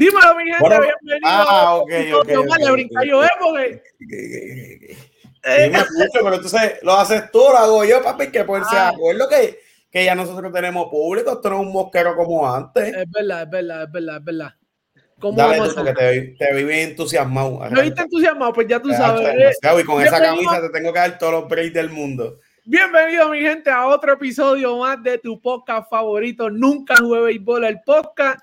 Dímelo, mi gente, bienvenido. Ah, ok, ok. No, okay, le brinca yo, ¿eh? Porque... Dime mucho, pero entonces lo haces tú, lo hago yo, papi, que por ser Ah. acuerdo que, que ya nosotros tenemos público, esto no es un mosquero como antes. Es verdad, es verdad, es verdad, es verdad. ¿Cómo Dale vamos tú, a porque hacer? te, te vi bien entusiasmado. ¿Me viste entusiasmado? Pues ya tú sabes. ¿eh? Y con esa Bienvenido. camisa te tengo que dar todos los breaks del mundo. Bienvenido, mi gente, a otro episodio más de tu podcast favorito. Nunca jugué béisbol, el podcast.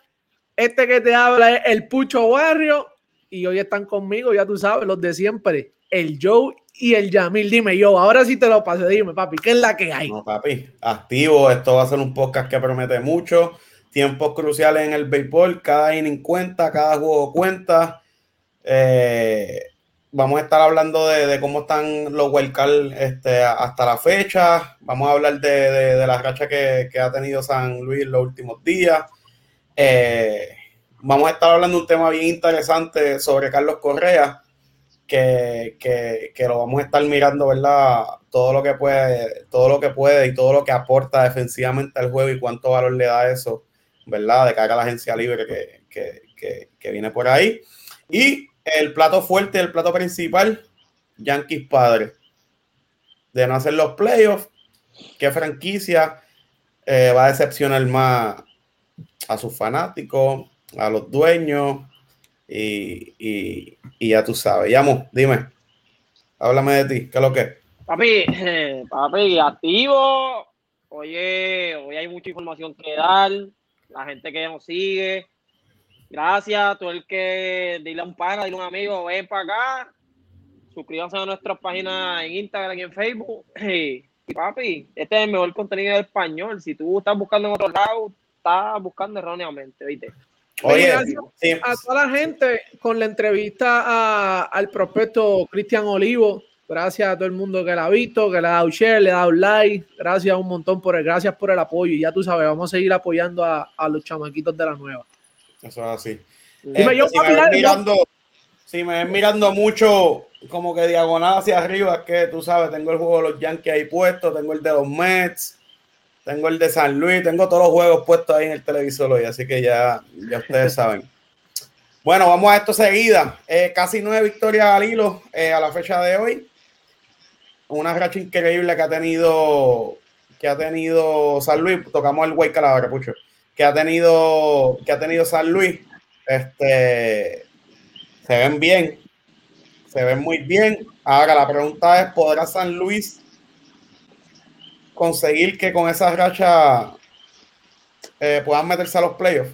Este que te habla es el Pucho Barrio. Y hoy están conmigo, ya tú sabes, los de siempre, el Joe y el Yamil. Dime, yo, ahora sí te lo pasé. Dime, papi, ¿qué es la que hay? No, papi, activo. Esto va a ser un podcast que promete mucho. Tiempos cruciales en el béisbol. Cada inning cuenta, cada juego cuenta. Eh, vamos a estar hablando de, cómo están los wildcards este, hasta la fecha. Vamos a hablar de, de- de la que, que ha tenido San Luis en los últimos días. Eh, vamos a estar hablando de un tema bien interesante sobre Carlos Correa que, que, que lo vamos a estar mirando, ¿verdad? Todo lo que puede, todo lo que puede y todo lo que aporta defensivamente al juego y cuánto valor le da eso, ¿verdad? De cara a la agencia libre que, que, viene por ahí. Y el plato fuerte, el plato principal, Yankees padre. De no hacer los playoffs, ¿qué franquicia eh, va a decepcionar más a sus fanáticos, a los dueños? Y, y, y ya tú sabes. Llamo, dime. Háblame de ti. ¿Qué es lo que es? Papi, papi, activo. Oye, hoy hay mucha información que dar. La gente que nos sigue. Gracias. Todo el que dile un pana, dile a un amigo, ven para acá. Suscríbanse a nuestras páginas en Instagram y en Facebook. Y, papi, este es el mejor contenido en español. Si tú estás buscando en otro lado, estás buscando erróneamente, ¿viste? Oye, sí, a toda la gente con la entrevista a- al prospecto Cristian Olivo. Gracias a todo el mundo que la ha visto, que le ha dado share, le ha dado like. Gracias un montón por el, gracias por el apoyo. Y ya tú sabes, vamos a seguir apoyando a, a los chamaquitos de la nueva. eso es así. Dime, yo, Este, si, me dale, mirando, si me ves mirando mucho como que diagonal hacia arriba, es que tú sabes, tengo el juego de los Yankees ahí puesto, tengo el de los Mets, tengo el de San Luis, tengo todos los juegos puestos ahí en el televisor hoy, así que ya, ya ustedes saben. Bueno, vamos a esto seguida. Eh, casi nueve victorias al hilo eh, a la fecha de hoy. Una racha increíble que ha tenido que ha tenido San Luis. Tocamos el Way Calabra, Pucho. Que ha tenido que ha tenido San Luis. Este se ven bien. Se ven muy bien. Ahora la pregunta es: ¿podrá San Luis conseguir que con esa racha eh, puedan meterse a los playoffs?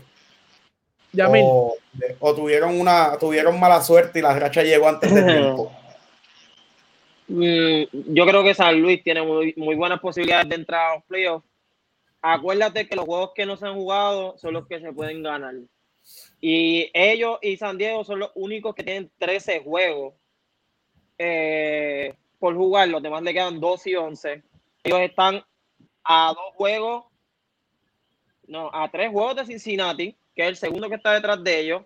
O, o tuvieron una tuvieron mala suerte y la racha llegó antes del tiempo. Mm, yo creo que San Luis tiene muy, muy buenas posibilidades de entrar a los playoffs. Acuérdate que los juegos que no se han jugado son los que se pueden ganar. Y ellos y San Diego son los únicos que tienen 13 juegos eh, por jugar. Los demás le quedan 2 y 11. Ellos están a dos juegos, no, a tres juegos de Cincinnati, que es el segundo que está detrás de ellos.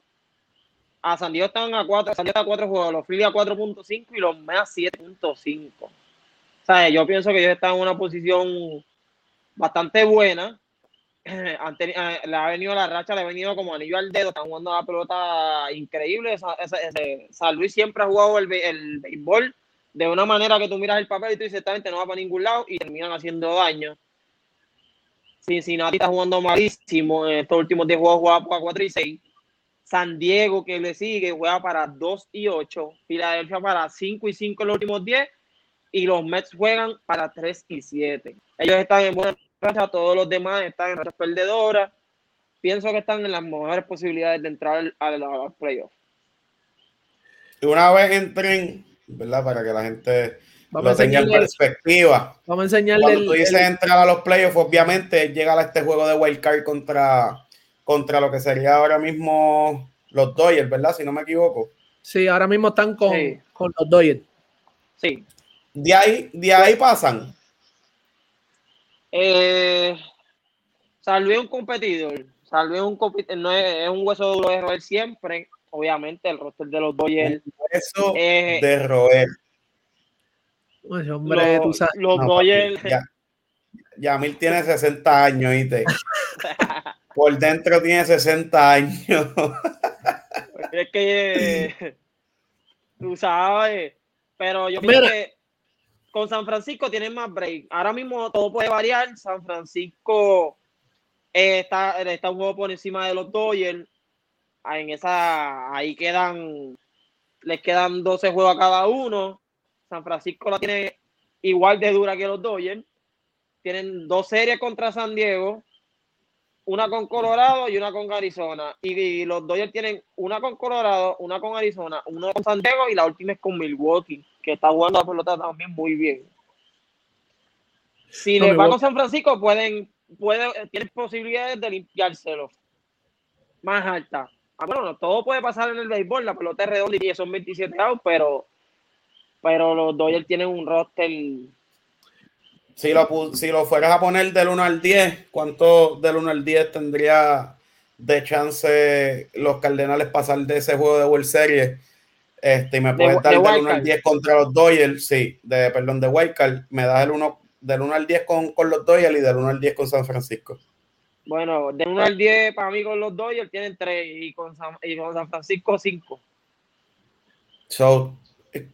A San Diego están a cuatro, San Diego a cuatro juegos, los Phillies a 4.5 y los Mets a 7.5. O sea, yo pienso que ellos están en una posición bastante buena. Han teni- eh, le ha venido la racha, le ha venido como anillo al dedo, están jugando la pelota increíble. San Luis siempre ha jugado el, el béisbol de una manera que tú miras el papel y tú dices, esta gente no va para ningún lado y terminan haciendo daño. Cincinnati está jugando malísimo. En estos últimos 10 juegos juega para 4 y 6. San Diego, que le sigue, juega para 2 y 8. Filadelfia para 5 y 5 en los últimos 10. Y los Mets juegan para 3 y 7. Ellos están en buena racha, todos los demás están en rachas perdedoras. Pienso que están en las mejores posibilidades de entrar a los playoffs. Una vez entren, ¿verdad? Para que la gente Vamos lo tenga en perspectiva. vamos a enseñarle Cuando tú dices el- entrar a los playoffs, obviamente es llegar a este juego de wild card contra, contra lo que sería ahora mismo los Dodgers, ¿verdad? Si no me equivoco. Sí, ahora mismo están con, Sí. con los Dodgers. Sí. De ahí, de ahí pasan. Eh, es un competidor. Es un, compi- no es, es un hueso duro de roer siempre. Obviamente, el roster de los Dodgers. Eso Eh, de roer. Ese hombre, los tú sabes. los No, Dodgers. papi, ya, Yamil tiene 60 años, ¿viste? Por dentro tiene 60 años. Es que tú sabes. Pero yo creo que con San Francisco tienen más break. Ahora mismo todo puede variar. San Francisco eh, está, está un juego por encima de los Dodgers. En esa, ahí quedan, les quedan 12 juegos a cada uno. San Francisco la tiene igual de dura que los Dodgers. Tienen dos series contra San Diego, una con Colorado y una con Arizona. Y, los Dodgers tienen una con Colorado, una con Arizona, una con San Diego y la última es con Milwaukee, que está jugando la pelota también muy bien. Si les va con San Francisco, pueden, pueden, tienen posibilidades de limpiárselo más alta. Ah, bueno, todo puede pasar en el béisbol, la pelota es redonda y son 27 outs, pero pero los Dodgers tienen un roster. Si lo, si lo fueras a poner del 1 al 10, ¿cuánto del 1 al 10 tendría de chance los Cardenales pasar de ese juego de World Series? Este, y me puedes dar del 1 al 10 contra los Dodgers, sí, de, perdón, de Wildcard. Me das el 1, del 1 al 10 con, con los Dodgers y del 1 al 10 con San Francisco. Bueno, del 1 al 10 para mí con los Dodgers tienen 3 y con San, y con San Francisco 5. So,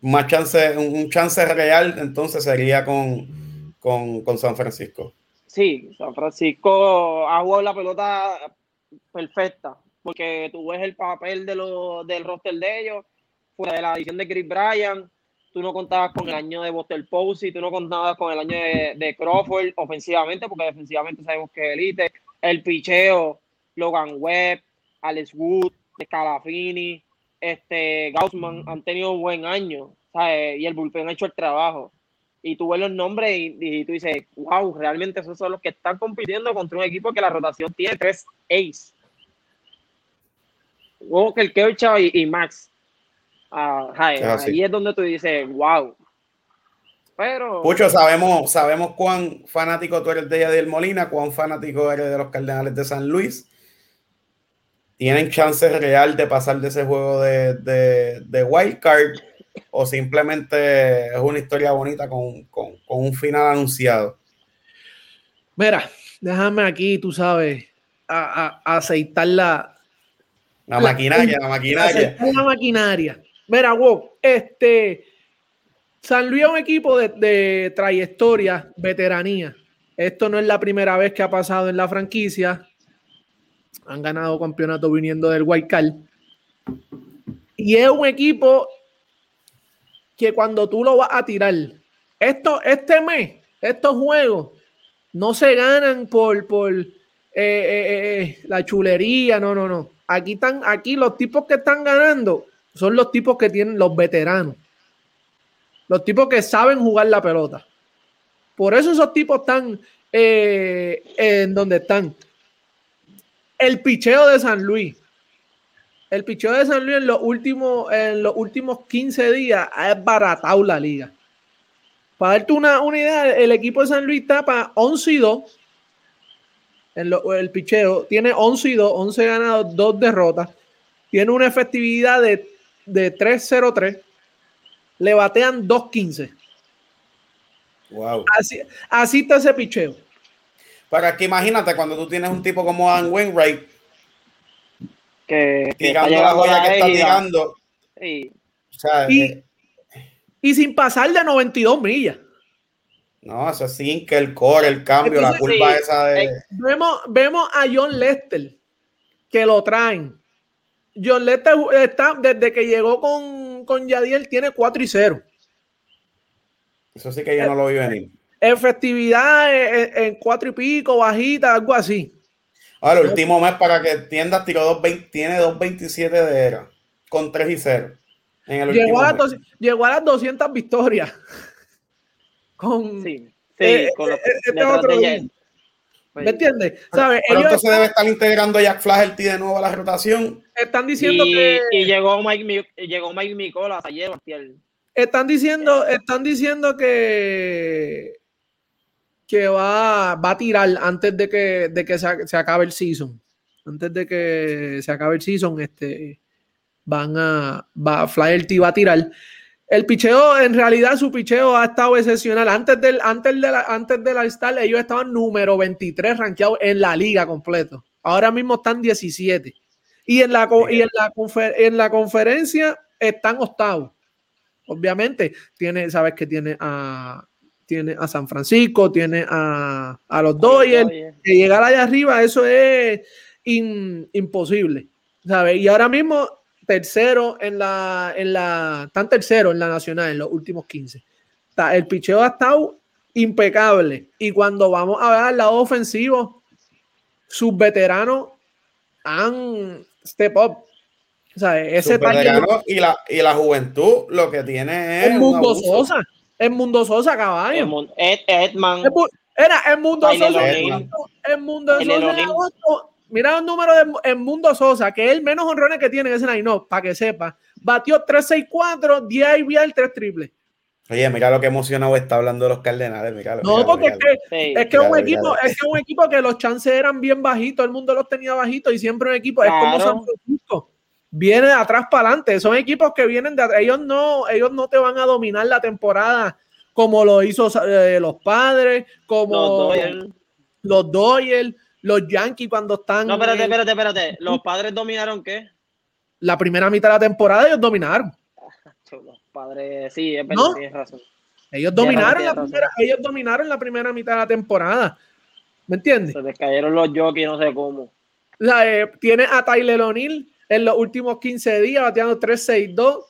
más chance, un chance real entonces sería con, con, San Francisco. Sí, San Francisco ha jugado la pelota perfecta, porque tú ves el papel de lo, del roster de ellos, fuera de la edición de Chris Bryan, tú no contabas con el año de Buster Posey, tú no contabas con el año de, Crawford ofensivamente, porque defensivamente sabemos que es elite, el picheo, Logan Webb, Alex Wood, Scalafini, este, Gaussman han tenido un buen año, Y el bullpen ha hecho el trabajo. Y tú ves los nombres y, tú dices, wow, realmente esos son los que están compitiendo contra un equipo que la rotación tiene tres ace. Walker, Kershaw y, y Max. Ah, ahí es donde tú dices, wow. Pero. Pucho, sabemos, sabemos cuán fanático tú eres de Yadiel Molina, cuán fanático eres de los Cardenales de San Luis tienen chance real de pasar de ese juego de, de, de wild card o simplemente es una historia bonita con, un final anunciado. Mira, déjame aquí, tú sabes, a, aceitar la, la, maquinaria, la maquinaria. La maquinaria. Mira, wow, este San Luis es un equipo de, trayectoria, veteranía. Esto no es la primera vez que ha pasado en la franquicia han ganado campeonato viniendo del Card. Y es un equipo que cuando tú lo vas a tirar, esto, este mes, estos juegos, no se ganan por, por eh, eh, eh, la chulería, no, no, no. Aquí están, aquí los tipos que están ganando son los tipos que tienen los veteranos. Los tipos que saben jugar la pelota. Por eso esos tipos están en donde están el picheo de San Luis. El picheo de San Luis en los últimos, en los últimos 15 días ha baratado la liga. Para darte una, unidad, el equipo de San Luis tapa 11 y 2. En el picheo tiene 11 y 2, 11 ganados, 2 derrotas. Tiene una efectividad de, de 3-0-3. Le batean 2-15. Wow. Así, así está ese picheo. Para que imagínate cuando tú tienes un tipo como Dan Wainwright que, tirando la joya que está tirando. y, eh, y, sin pasar de 92 millas. No, eso sí, que el core, el cambio, la curva esa de. Vemos, vemos a John Lester que lo traen. John Lester está, desde que llegó con, con Yadiel, tiene 4 y 0. Eso sí que yo no lo vi venir efectividad en, cuatro y pico, bajita, algo así. Ahora, el último mes para que entiendas, tiró 2.20, tiene 2.27 de era, con 3 y 0. llegó, a las llegó, a las 200 victorias. Con, sí, sí, eh, con los, eh, este otro ¿Me entiendes? ¿Sabes? Pronto se debe estar integrando Jack Flaherty de nuevo a la rotación. Están diciendo y, que. Y llegó Mike, llegó Mike Micola ayer. Están diciendo, están diciendo que que va, va a tirar antes de que, de que se, se, acabe el season. Antes de que se acabe el season, este, van a, va, Flaherty va a tirar. El picheo, en realidad, su picheo ha estado excepcional. Antes del, antes de la, antes de la Star, ellos estaban número 23 rankeados en la liga completo. Ahora mismo están 17. Y en la, y en la, en la conferencia están octavos. Obviamente, tiene, sabes que tiene a, tiene a San Francisco, tiene a, a los Dodgers. Que llegar allá arriba, eso es imposible. ¿sabes? Y ahora mismo, tercero en la, en la, están tercero en la nacional en los últimos 15. El picheo ha estado impecable. Y cuando vamos a ver al lado ofensivo, sus veteranos han step up. O sea, ese y, la, y la juventud lo que tiene es. El mundo Sosa. El mundo Sosa, caballo. Edman. Era el mundo Sosa. El mundo Sosa. Mira el número de el mundo Sosa, que es el menos honrones que tiene ese line para que sepa. Batió 3-6-4, 10 IBL, 3 triples. Oye, mira lo que emocionado está hablando de los Cardenales. no, porque es que, es, que un equipo, es que un equipo que los chances eran bien bajitos, el mundo los tenía bajitos y siempre un equipo, es como San Francisco, viene de atrás para adelante. Son equipos que vienen de ellos no, ellos no te van a dominar la temporada como lo hizo eh, los padres, como los Doyle, los, Yankees cuando están. No, espérate, espérate, espérate. ¿Los padres dominaron qué? La primera mitad de la temporada ellos dominaron padre, sí, es verdad, tienes razón. Ellos dominaron, la primera, ellos dominaron la primera mitad de la temporada. ¿Me entiendes? Se les cayeron los jockeys, no sé cómo. Eh, tiene a Tyler O'Neill en los últimos 15 días bateando 3-6-2.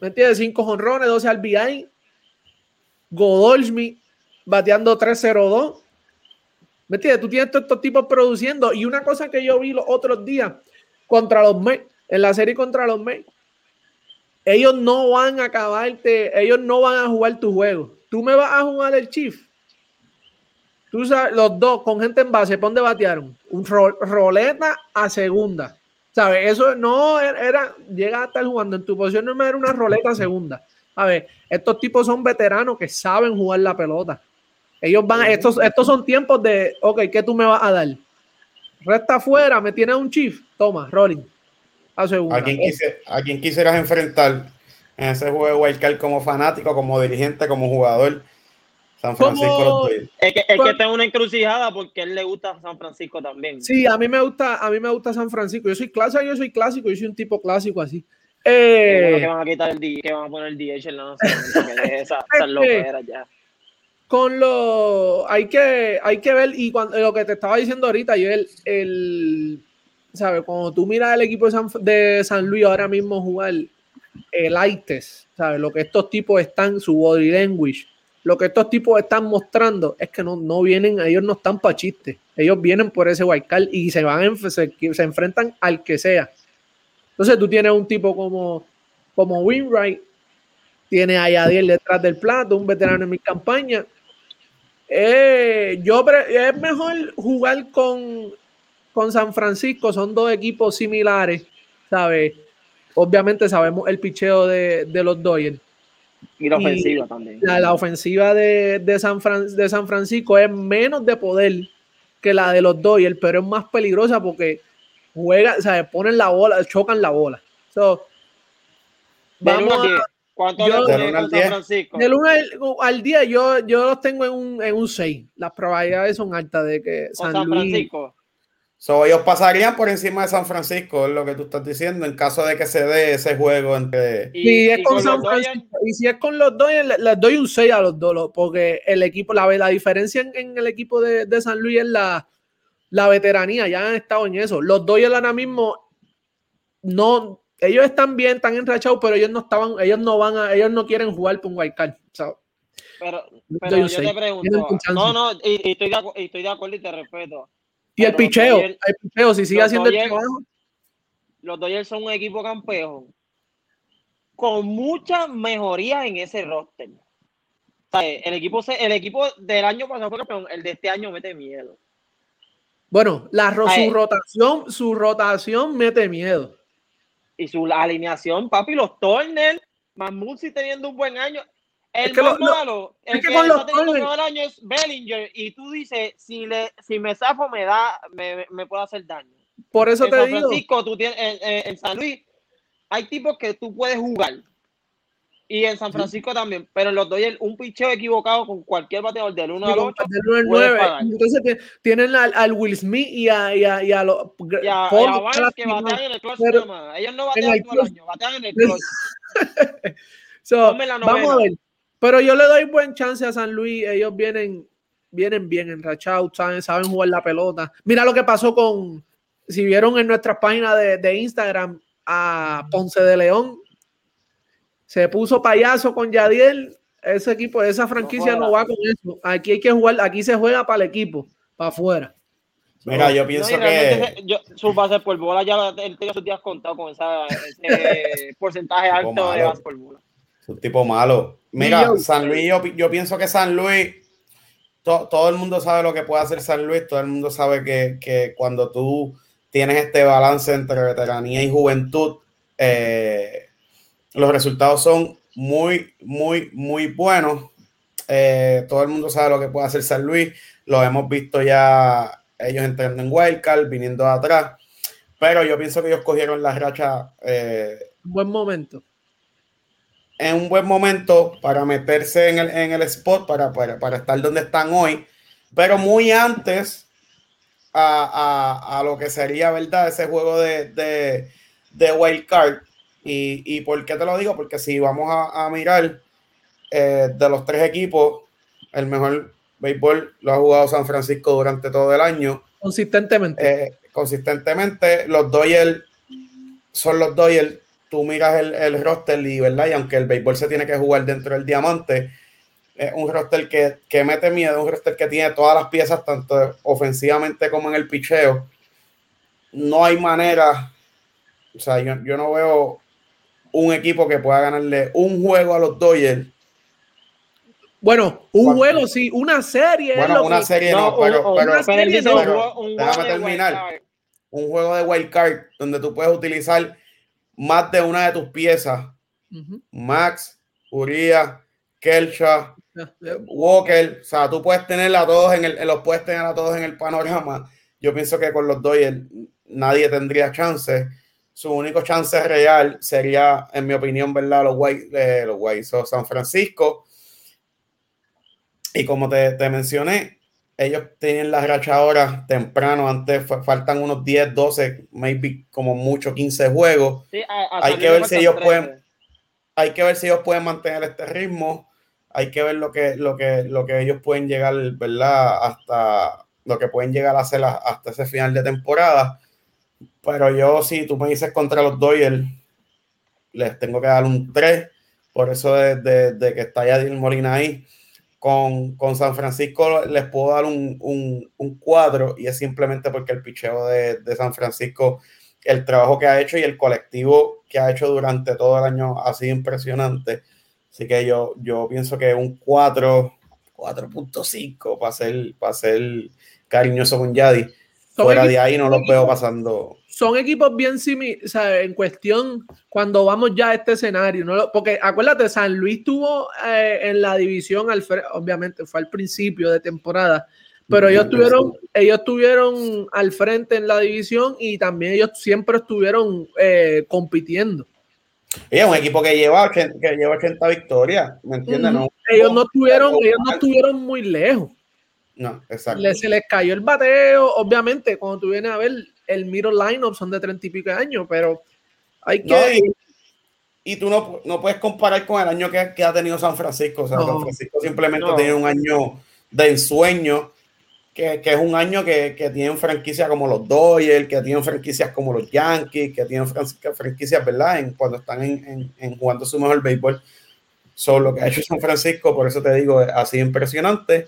¿Me entiendes? 5 jonrones, 12 RBI. Godolsmi bateando 3-0-2. ¿Me entiendes? Tú tienes todos estos tipos produciendo. Y una cosa que yo vi los otros días contra los Mets, en la serie contra los Mets, ellos no van a acabarte, ellos no van a jugar tu juego. Tú me vas a jugar el Chief. Tú sabes, los dos con gente en base, ¿por dónde batearon? Un roleta a segunda. ¿Sabes? Eso no era, llega a estar jugando en tu posición, no era una roleta a segunda. A ver, estos tipos son veteranos que saben jugar la pelota. Ellos van, estos, estos son tiempos de, ok, ¿qué tú me vas a dar? Resta afuera, me tienes un chief, toma, rolling. ¿A quién, quisieras enfrentar en ese juego de Wildcard como fanático, como dirigente, como jugador? San Francisco Es que, es que está una encrucijada porque él le gusta San Francisco también. Sí, a mí me gusta, a mí me gusta San Francisco. Yo soy clásico, yo soy clásico, yo soy un tipo clásico así. Eh, que van a quitar el que van a poner el DH en la esa, esa ya. Con lo hay que hay que ver y cuando lo que te estaba diciendo ahorita, yo el, el ¿sabes? Cuando tú miras el equipo de San, Luis ahora mismo jugar el ITES, ¿sabes? Lo que estos tipos están, su body language, lo que estos tipos están mostrando es que no, no vienen, ellos no están para chistes, ellos vienen por ese card y se van, se, se, enfrentan al que sea. Entonces tú tienes un tipo como, como Winwright, tiene a Yadiel detrás del plato, un veterano en mi campaña. Eh, yo es mejor jugar con con San Francisco son dos equipos similares, ¿sabes? Obviamente sabemos el picheo de, los Dodgers. Y la ofensiva también. La, ofensiva de, San de San Francisco es menos de poder que la de los Dodgers, pero es más peligrosa porque juegan, ¿sabes? Ponen la bola, chocan la bola. vamos a, ¿Cuánto yo, San Francisco? Del 1 al, día yo, yo los tengo en un, en un 6. Las probabilidades son altas de que San, San Francisco. So, ellos pasarían por encima de San Francisco, es lo que tú estás diciendo, en caso de que se dé ese juego entre. Y, es con San Francisco, y si es con los dos, les, doy un 6 a los dos, porque el equipo, la, la diferencia en, el equipo de, de, San Luis es la, la veteranía, ya han estado en eso. Los dos ahora mismo no, ellos están bien, están enrachados, pero ellos no estaban, ellos no van a, ellos no quieren jugar por un wild card. pero, pero yo te pregunto, no, no, y, estoy de, estoy de acuerdo y te respeto y el picheo, el picheo, si sigue haciendo el trabajo. Los Dodgers son un equipo campeón con muchas mejorías en ese roster. el, equipo, el equipo del año pasado fue campeón, el de este año mete miedo. Bueno, la, su rotación, su rotación mete miedo. Y su alineación, papi, los Turner, Mamusi teniendo un buen año. El más malo, el que, está teniendo el mejor año es Bellinger y tú dices, si, le, si me zafo me da, me, me puede hacer daño. Por eso en te San digo. Francisco, tú tienes, en, San Luis hay tipos que tú puedes jugar. Y en San Francisco también, pero en los Dodgers un picheo equivocado con cualquier bateador del 1 Y al con- 8. del 1 al puede 9. pagar. Entonces tienen al, al Will Smith y a, y a, y a los. Y a, Paul y a Barnes que batean en el clutch. Ellos no en batean el todo el año, batean en el clutch. So, vamos a ver. Pero yo le doy buen chance a San Luis. Ellos vienen, vienen bien enrachados, saben, saben jugar la pelota. Mira lo que pasó con, si vieron en nuestras páginas de, de Instagram, a Ponce de León. Se puso payaso con Yadiel. Ese equipo, esa franquicia no va con eso. Aquí hay que jugar, aquí se juega para el equipo, para afuera. Mira, yo pienso que. se- yo, su base por bola ya él tenía sus días contados con esa, ese porcentaje alto de base por bola. Un tipo malo. Mira, yo- San Luis, yo, yo pienso que San Luis, to- todo el mundo sabe lo que puede hacer San Luis, todo el mundo sabe que, que cuando tú tienes este balance entre veteranía y juventud, eh, los resultados son muy, muy, muy buenos. Eh, todo el mundo sabe lo que puede hacer San Luis, lo hemos visto ya ellos entrando en Wildcard, viniendo de atrás, pero yo pienso que ellos cogieron la racha. eh, Buen momento. En un buen momento para meterse en el, en el spot, para, para, para estar donde están hoy, pero muy antes a, a- a lo que sería, ¿verdad? Ese juego de, de, de wild card. Y, y por qué te lo digo? Porque si vamos a, a mirar eh, de los tres equipos, el mejor béisbol lo ha jugado San Francisco durante todo el año Consistentemente. eh, consistentemente. Los Dodgers son los Dodgers. Tú miras el, el roster y, ¿verdad? Y aunque el béisbol se tiene que jugar dentro del diamante, es un roster que, que mete miedo, un roster que tiene todas las piezas, tanto ofensivamente como en el picheo. No hay manera, o sea, yo, yo no veo un equipo que pueda ganarle un juego a los Dodgers. bueno, un ¿cuánto? juego, sí, una serie. es Bueno, lo una que- serie No, no, pero, serie un pero juego, un déjame terminar. wild card. un juego de wild card donde tú puedes utilizar más de una de tus piezas. Max, Uriah, Ya, ya. Walker, o sea, tú puedes tenerla a todos en el, los puedes tener a todos en el panorama. Yo pienso que con los Dodgers nadie tendría chance. Su único chance real sería, en mi opinión, ¿verdad? Los White, eh, los White Sox, San Francisco. Y como te, te mencioné, ellos tienen la racha ahora temprano, antes fa- faltan unos 10, 12, maybe como mucho 15 juegos Sí, a- a Hay que ver si ellos 13. pueden- hay que ver si ellos pueden mantener este ritmo. Hay que ver lo que, lo que, lo que ellos pueden llegar, ¿verdad? Hasta lo que pueden llegar a hacer hasta ese final de temporada. Pero yo, si tú me dices contra los Dodgers, les tengo que dar un 3. Por eso de, de- de que está Yadier Molina ahí. Con, con San Francisco les puedo dar un, un, un 4 y es simplemente porque el picheo de, de San Francisco el trabajo que ha hecho y el colectivo que ha hecho durante todo el año ha sido impresionante. Así que yo, yo pienso que un 4, 4.5 para ser, para ser cariñoso con Yadi. Fuera de equipos- ahí no los veo pasando. son equipos bien similares, o sea, en cuestión, cuando vamos ya a este escenario, ¿no? Lo- porque acuérdate, San Luis tuvo eh, en la división, al obviamente fue al principio de temporada, pero ellos tuvieron, ellos tuvieron al frente en la división y también ellos siempre estuvieron eh, compitiendo. Y es un equipo que lleva 80, que lleva 80 victorias, ¿me entiendes? No, Ellos no estuvieron, ellos no estuvieron muy lejos. No, exacto. Le- se les cayó el bateo, obviamente, cuando tú vienes a ver el middle lineup son de 30 y pico de años, pero hay que... No, y, y tú no, no puedes comparar con el año que, que ha tenido San Francisco. O sea, No. San Francisco simplemente No. tiene un año de ensueño, que, que es un año que, que tienen franquicias como los Dodgers, que tienen franquicias como los Yankees, que tienen franquicias, franquicias ¿verdad? En, cuando están en, en- en jugando su mejor béisbol. Son lo que ha hecho San Francisco, por eso te digo, ha sido impresionante.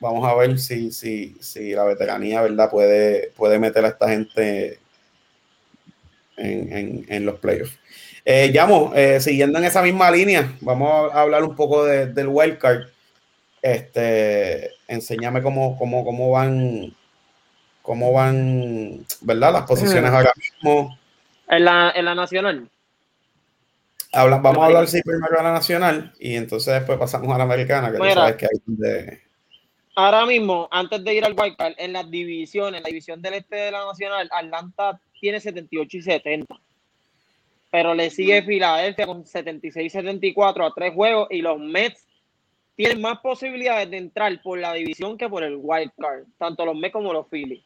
Vamos a ver si, si, si la veteranía, ¿verdad? Puede, puede meter a esta gente en, en- en los playoffs. Eh, Llamo, eh, siguiendo en esa misma línea, vamos a hablar un poco de- del wildcard. Este, enséñame cómo, cómo, cómo van, cómo van, ¿verdad? Las posiciones ahora mismo. En la, en la nacional. Habla- vamos a hablar sí, primero a la nacional y entonces después pasamos a la americana, que tú sabes que hay donde. Ahora mismo, antes de ir al wildcard, en las divisiones, la división del este de la nacional, Atlanta tiene 78 y 70. pero le sigue Filadelfia con 76-74 a tres juegos y los Mets tienen más posibilidades de entrar por la división que por el wild card, tanto los Mets como los Phillies.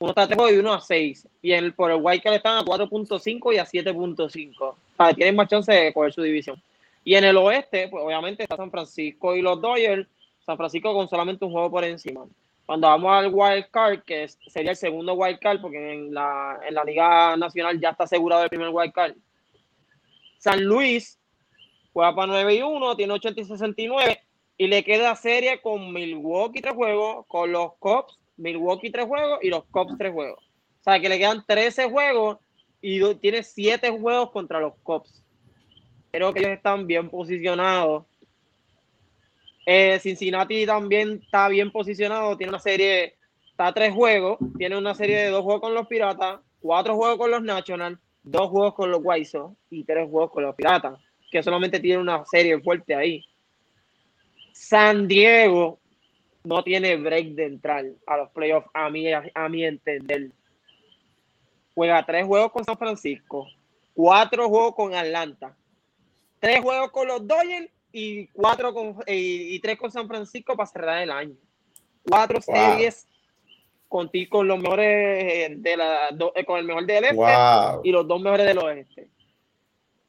Uno está a 3 y uno a 6. Y el, por el wild card están a 4.5 y a 7.5. O sea, tienen más chance de coger su división. Y en el oeste, pues obviamente está San Francisco y los Dodgers. San Francisco con solamente un juego por encima. Cuando vamos al wild card, que sería el segundo wild card, porque en la, en la Liga Nacional ya está asegurado el primer wild card. San Luis juega para 9 y 1, tiene 80 y 69, y le queda serie con Milwaukee tres juegos, con los Cubs, Milwaukee tres juegos y los Cubs tres juegos. O sea que le quedan 13 juegos y tiene 7 juegos contra los Cubs. Creo que ellos están bien posicionados eh, Cincinnati también está bien posicionado, tiene una serie, está a tres juegos, tiene una serie de dos juegos con los Piratas, cuatro juegos con los Nationals, dos juegos con los White y tres juegos con los Piratas, que solamente tiene una serie fuerte ahí. San Diego no tiene break de entrar a los playoffs, a mi, a mi entender. Juega tres juegos con San Francisco, cuatro juegos con Atlanta, tres juegos con los Dodgers y cuatro con, y, tres con San Francisco para cerrar el año. Cuatro series con, con los mejores de la, eh, con el mejor del este y los dos mejores del oeste.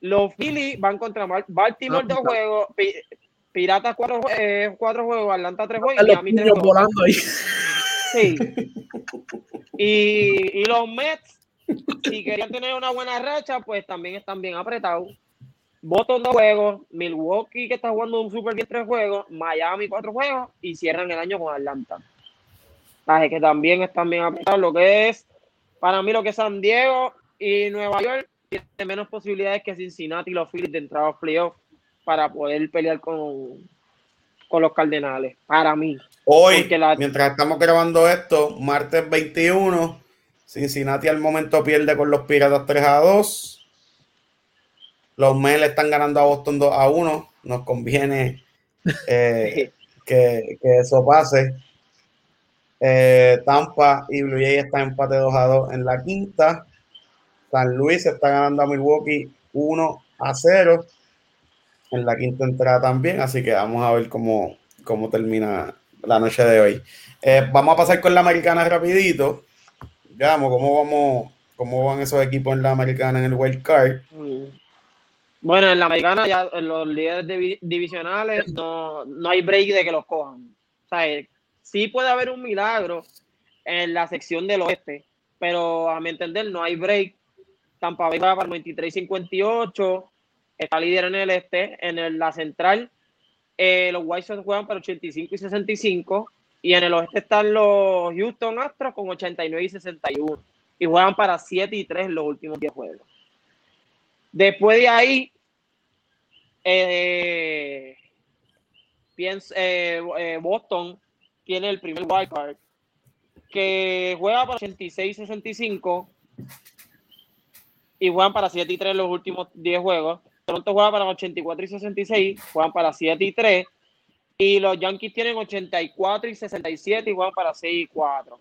Los Phillies van contra Baltimore dos juegos, Piratas cuatro, eh, cuatro juegos, Atlanta tres juegos y Miami tres juegos. Volando ahí. Sí. Y, y los Mets, si querían tener una buena racha, pues también están bien apretados. Boston dos juegos, Milwaukee que está jugando un super bien tres juegos, Miami cuatro juegos y cierran el año con Atlanta. Así que también están bien apretados. Lo que es, para mí, lo que es San Diego y Nueva York tiene menos posibilidades que Cincinnati y los Phillies de entrar a los playoffs para poder pelear con, con los Cardenales. Para mí. Hoy, mientras estamos grabando esto, martes 21, Cincinnati al momento pierde con los Piratas 3 a 2. Los Mets le están ganando a Boston 2 a 1. Nos conviene eh, que, eso pase. Eh, Tampa y Blue Jays están empate 2 a 2 en la quinta. San Luis está ganando a Milwaukee 1 a 0 en la quinta entrada también. Así que vamos a ver cómo, cómo termina la noche de hoy. Eh, vamos a pasar con la americana rapidito. Veamos cómo vamos, cómo van esos equipos en la americana en el wild card. Bueno, en la americana ya los líderes divisionales no, no hay break de que los cojan. O sea, eh, sí puede haber un milagro en la sección del oeste, pero a mi entender no hay break. Tampa Bay va para 93-58, está líder en el este, en la central eh, los White Sox juegan para 85 y 65 y en el oeste están los Houston Astros con 89 y 61 y juegan para 7 y 3 en los últimos 10 juegos. Después de ahí, eh, eh, eh, Boston tiene el primer wild card que juega para 86-65 y juegan para 7 y 3 los últimos 10 juegos. Toronto juega para 84 y 66, juegan para 7 y 3. Y los Yankees tienen 84 y 67 y juegan para 6 y 4.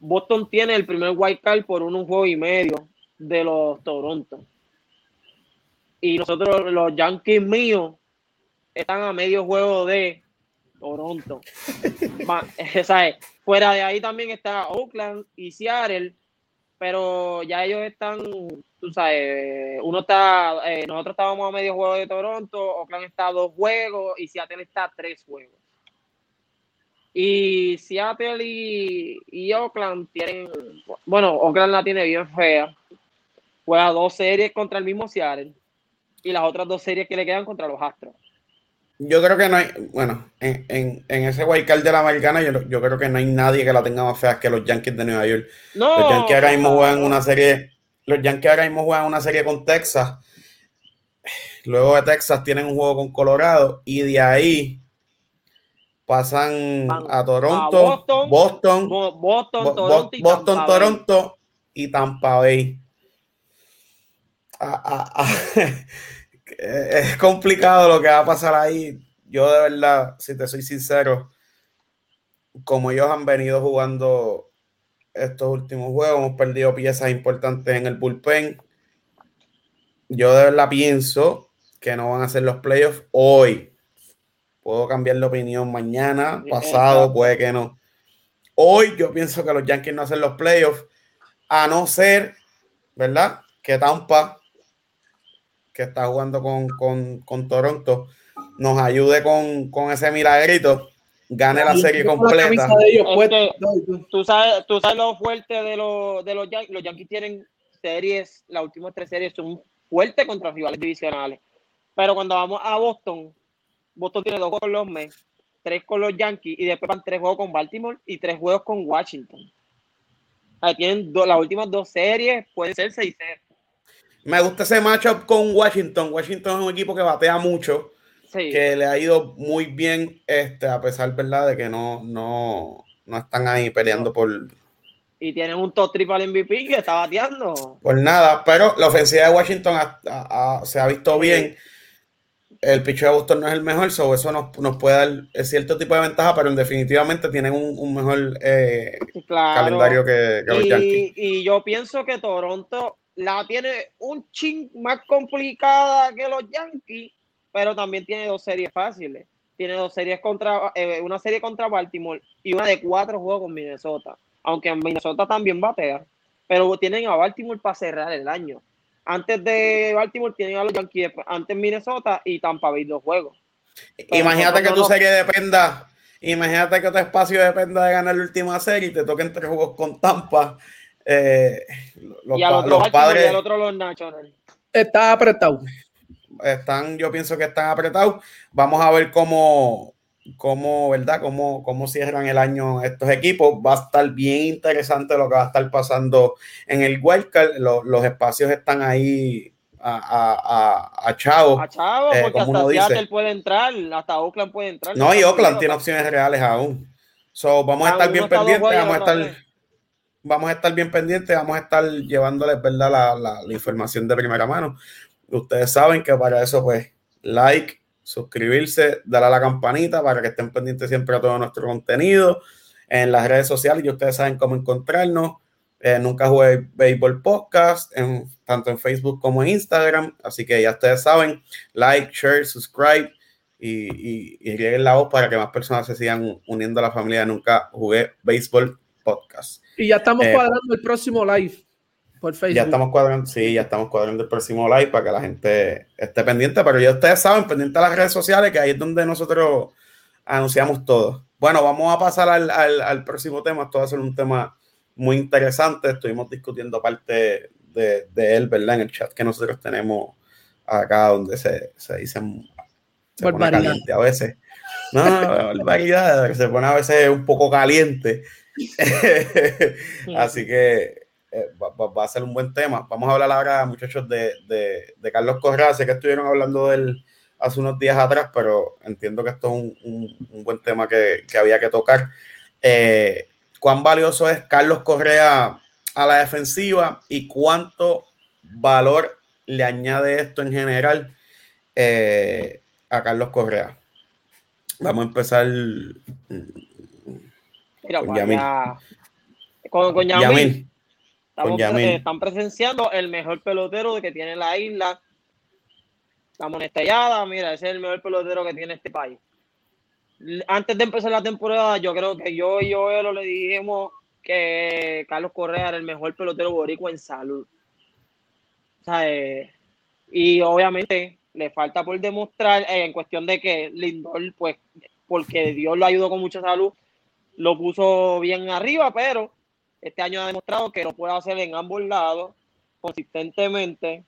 Boston tiene el primer wild card por un juego y medio de los Toronto. Y nosotros, los Yankees míos, están a medio juego de Toronto. Fuera de ahí también está Oakland y Seattle, pero ya ellos están, tú sabes, uno está, eh, nosotros estábamos a medio juego de Toronto, Oakland está a dos juegos y Seattle está a tres juegos. Y Seattle y, y Oakland tienen, bueno, Oakland la tiene bien fea. Juega dos series contra el mismo Seattle y las otras dos series que le quedan contra los Astros. Yo creo que no hay, bueno, en, en, en ese wildcard de la americana, yo, yo, creo que no hay nadie que la tenga más fea que los Yankees de Nueva York. No, los Yankees ahora mismo juegan una serie, los Yankees ahora mismo juegan una serie con Texas. Luego de Texas tienen un juego con Colorado y de ahí pasan a Toronto, Boston, Boston, Toronto, y Boston, Toronto y Tampa Bay. es complicado lo que va a pasar ahí. Yo de verdad, si te soy sincero, como ellos han venido jugando estos últimos juegos, hemos perdido piezas importantes en el bullpen. yo de verdad pienso que no van a hacer los playoffs hoy. Puedo cambiar de opinión mañana, pasado, puede que no. Hoy yo pienso que los Yankees no hacen los playoffs, a no ser, ¿verdad? Que Tampa, que está jugando con, Toronto, nos ayude con, ese milagrito, gane la serie completa. tú, sabes, tú sabes lo fuerte de, de los Yankees. Los Yankees tienen series, las últimas tres series son fuertes contra rivales divisionales. Pero cuando vamos a Boston, Boston tiene dos con los Mets, tres con los Yankees y después van tres juegos con Baltimore y tres juegos con Washington. tienen las últimas dos series, pueden ser 6-0. Me gusta ese matchup con Washington. Washington es un equipo que batea mucho, que le ha ido muy bien, este, a pesar ¿verdad? de que no, no, no están ahí peleando por, y tienen un top triple MVP que está bateando. Pues nada, pero la ofensiva de Washington se ha visto bien. El pitch de Boston no es el mejor, so eso nos, puede dar cierto tipo de ventaja, pero definitivamente tienen un, mejor eh, calendario que, los Yankees. Y yo pienso que Toronto la tiene un ching más complicada que los Yankees, pero también tiene dos series fáciles. Tiene dos series contra, eh, una serie contra Baltimore y una de cuatro juegos con Minnesota aunque en Minnesota también batea, pero tienen a Baltimore para cerrar el año. Antes de Baltimore tienen a los Yankees, antes Minnesota y Tampa Bay dos juegos. imagínate que tu serie dependa, imagínate que tu espacio dependa de ganar la última serie y te toquen tres juegos con Tampa. Eh, los, y al otro los padres, y al otro los Nationals. Está apretado. Están, yo pienso que están apretados. Vamos a ver cómo, cómo, ¿verdad? Cómo, cómo cierran el año estos equipos. Va a estar bien interesante lo que va a estar pasando en el wildcard. Los, los espacios están ahí a, a, a, Chavo. A Chavo, eh, porque hasta Seattle puede entrar, hasta Oakland puede entrar. No, y Oakland tiene opciones reales aún. So, vamos a estar bien pendientes, vamos a estar, vamos a estar bien pendientes, vamos a estar llevándoles, ¿verdad? La, la, información de primera mano. Ustedes saben que para eso, pues, like, suscribirse, darle a la campanita para que estén pendientes siempre a todo nuestro contenido en las redes sociales y ustedes saben cómo encontrarnos. Eh, nunca jugué béisbol podcast, en, tanto en Facebook como en Instagram. Así que ya ustedes saben, like, share, subscribe y, y, y la voz para que más personas se sigan uniendo a la familia Nunca Jugué Béisbol Podcast. Y ya estamos eh, cuadrando el próximo live. Ya estamos cuadrando, sí, ya estamos cuadrando el próximo live para que la gente esté pendiente, pero ya ustedes saben, pendiente a las redes sociales, que ahí es donde nosotros anunciamos todo. Bueno, vamos a pasar al, próximo tema. Esto va a ser un tema muy interesante. Estuvimos discutiendo parte de, él, ¿verdad? En el chat que nosotros tenemos acá, donde se, se dicen se pone caliente a veces. No, barbaridad, se pone a veces un poco caliente. Así que eh, va, a ser un buen tema. Vamos a hablar ahora, muchachos, de, de, Carlos Correa. Sé que estuvieron hablando de él hace unos días atrás, pero entiendo que esto es un, un, buen tema que, que, había que tocar. Eh, ¿Cuán valioso es Carlos Correa a la defensiva y cuánto valor le añade esto en general eh, a Carlos Correa? Vamos a empezar. Mira, con Yamil. Con, con Yamil. están presenciando el mejor pelotero que tiene la isla. La monestallada, mira, ese es el mejor pelotero que tiene este país. Antes de empezar la temporada, yo creo que yo y yo le dijimos que Carlos Correa era el mejor pelotero boricua en salud. Eh, y obviamente le falta por demostrar eh, en cuestión de que Lindor, pues, porque Dios lo ayudó con mucha salud, lo puso bien arriba, pero este año ha demostrado que lo puede hacer en ambos lados consistentemente.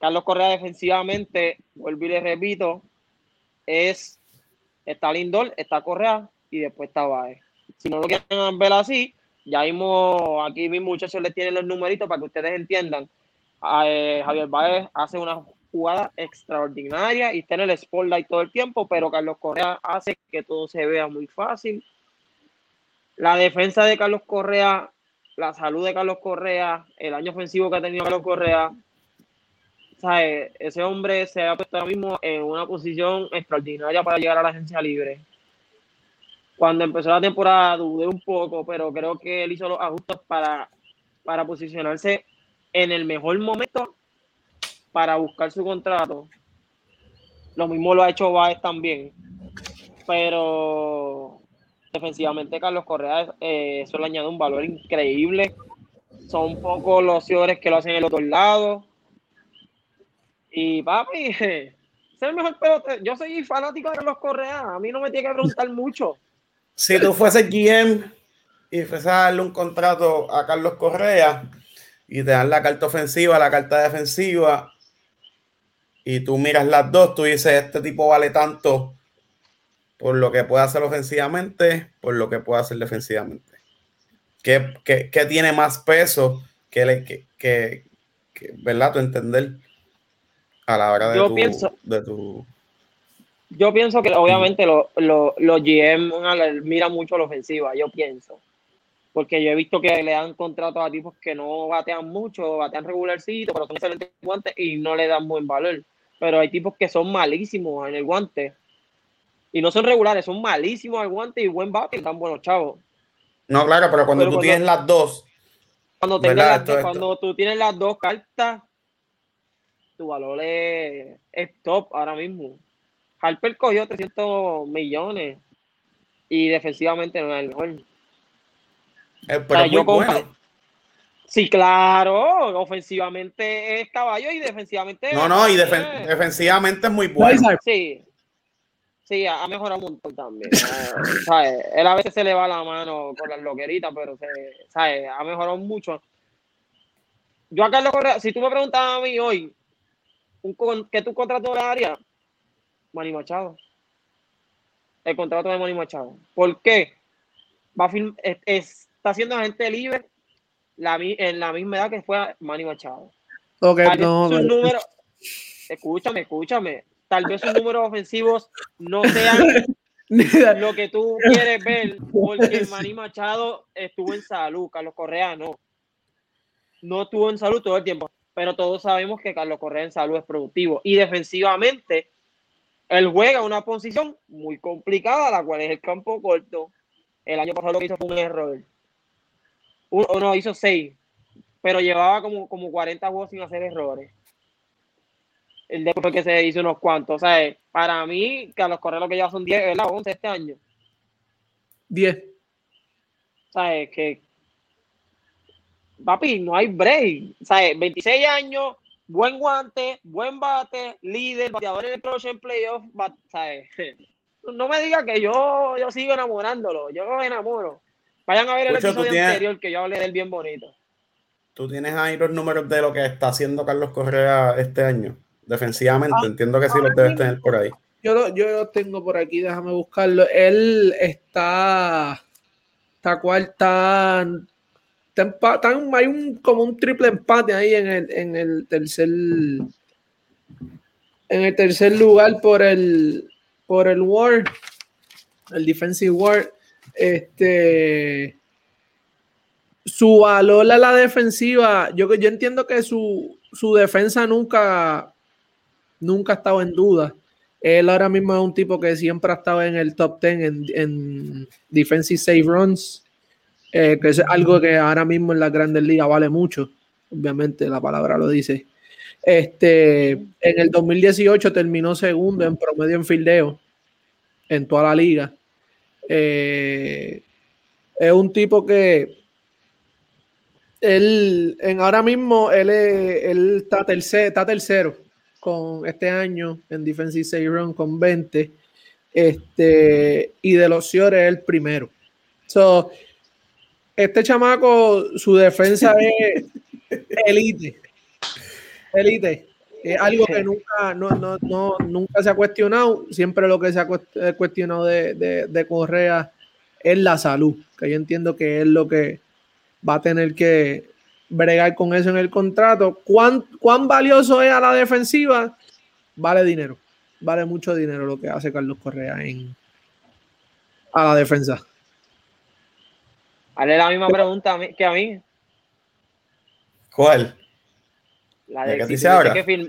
Carlos Correa defensivamente, vuelvo y le repito, es está Lindor, está Correa y después está Baez. Si no lo quieren ver así, ya mismo aquí mis muchachos les tienen los numeritos para que ustedes entiendan. Eh, Javier Baez hace una jugada extraordinaria y está en el spotlight todo el tiempo, pero Carlos Correa hace que todo se vea muy fácil. La defensa de Carlos Correa la salud de Carlos Correa, el año ofensivo que ha tenido Carlos Correa, ese hombre se ha puesto ahora mismo en una posición extraordinaria para llegar a la agencia libre. Cuando empezó la temporada dudé un poco, pero creo que él hizo los ajustes para, para posicionarse en el mejor momento para buscar su contrato. Lo mismo lo ha hecho Baez también. Pero defensivamente Carlos Correa eh, eso le añade un valor increíble. Son pocos los señores que lo hacen en el otro lado. Y papi, es el mejor pelotero. Yo soy fanático de Carlos Correa. A mí no me tiene que preguntar mucho. Si tú fueses GM y fueses a darle un contrato a Carlos Correa y te dan la carta ofensiva, la carta defensiva, y tú miras las dos, tú dices, este tipo vale tanto por lo que puede hacer ofensivamente, por lo que puede hacer defensivamente. ¿Qué, qué, tiene más peso que, que, ¿verdad? Tu entender a la hora de, yo tu, pienso, de tu... Yo pienso que obviamente los lo, GM miran mucho la ofensiva, yo pienso. Porque yo he visto que le dan contratos a tipos que no batean mucho, batean regularcito, pero son excelentes guantes y no le dan buen valor. Pero hay tipos que son malísimos en el guante y no son regulares, son malísimos al guante y buen bate y tan buenos chavos. No, claro, pero cuando tú tienes las dos. Cuando, las cuando tú tienes las dos cartas, tu valor es, top ahora mismo. Harper cogió 300 millones y defensivamente no es el mejor. Eh, pero muy bueno. Sí, claro, ofensivamente es caballo y defensivamente. No, no, y defensivamente es muy bueno. Sí, Sí, ha mejorado un montón también. Él a veces se le va la mano con las loqueritas, pero se, ¿sabes? ha mejorado mucho. Yo a Carlos Correa, si tú me preguntabas a mí hoy, un, ¿qué tu contrato le? Manny Machado. El contrato de Manny Machado. ¿Por qué? Va a está haciendo gente libre la, en la misma edad que fue Manny Machado. Ok, no, número, escúchame, escúchame tal vez sus números ofensivos no sean lo que tú quieres ver, porque Manny Machado estuvo en salud, Carlos Correa no. No estuvo en salud todo el tiempo, pero todos sabemos que Carlos Correa en salud es productivo. Y defensivamente, él juega una posición muy complicada, la cual es el campo corto. El año pasado lo que hizo fue un error. Uno hizo seis, pero llevaba como, como 40 juegos sin hacer errores el después que se hizo unos cuantos. O sea, para mí, Carlos Correa lo que lleva son 10, ¿verdad? 11 este año. 10. ¿Sabes? Que. Papi, no hay break. ¿Sabes? 26 años, buen guante, buen bate, líder, bateador en el próximo playoff. ¿Sabes? No me diga que yo, yo sigo enamorándolo. Yo me enamoro. Vayan a ver el episodio anterior que yo hablé del bien bonito. ¿Tú tienes ahí los números de lo que está haciendo Carlos Correa este año? Defensivamente. Ah, Entiendo que sí los debes tener por ahí. Yo lo, yo tengo por aquí, déjame buscarlo. Él está. Está cuarta. Está, hay un, como un triple empate ahí en el, en el tercer. En el tercer lugar por el. Por el War. El Defensive War. Este. Su valor a la defensiva. Yo, yo entiendo que su, su defensa nunca nunca ha estado en duda. Él ahora mismo es un tipo que siempre ha estado en el top 10 en, defensive save runs, eh, que es algo que ahora mismo en la grandes ligas vale mucho. Obviamente la palabra lo dice. Este, en el 2018 terminó segundo en promedio en fildeo en toda la liga. Eh, es un tipo que él, en ahora mismo, él, él está, está tercero con este año en Defensive Save Run con 20. Este, y de los Ciores es el primero. So, este chamaco, su defensa es elite. Elite. Es algo que nunca, no, nunca se ha cuestionado. Siempre lo que se ha cuestionado de, de, de Correa es la salud. Que yo entiendo que es lo que va a tener que bregar con eso en el contrato. ¿Cuán, ¿Cuán valioso es a la defensiva? Vale dinero. Vale mucho dinero lo que hace Carlos Correa en a la defensa. Hazle la misma pregunta que a mí. ¿Cuál? La de que dice ahora. Que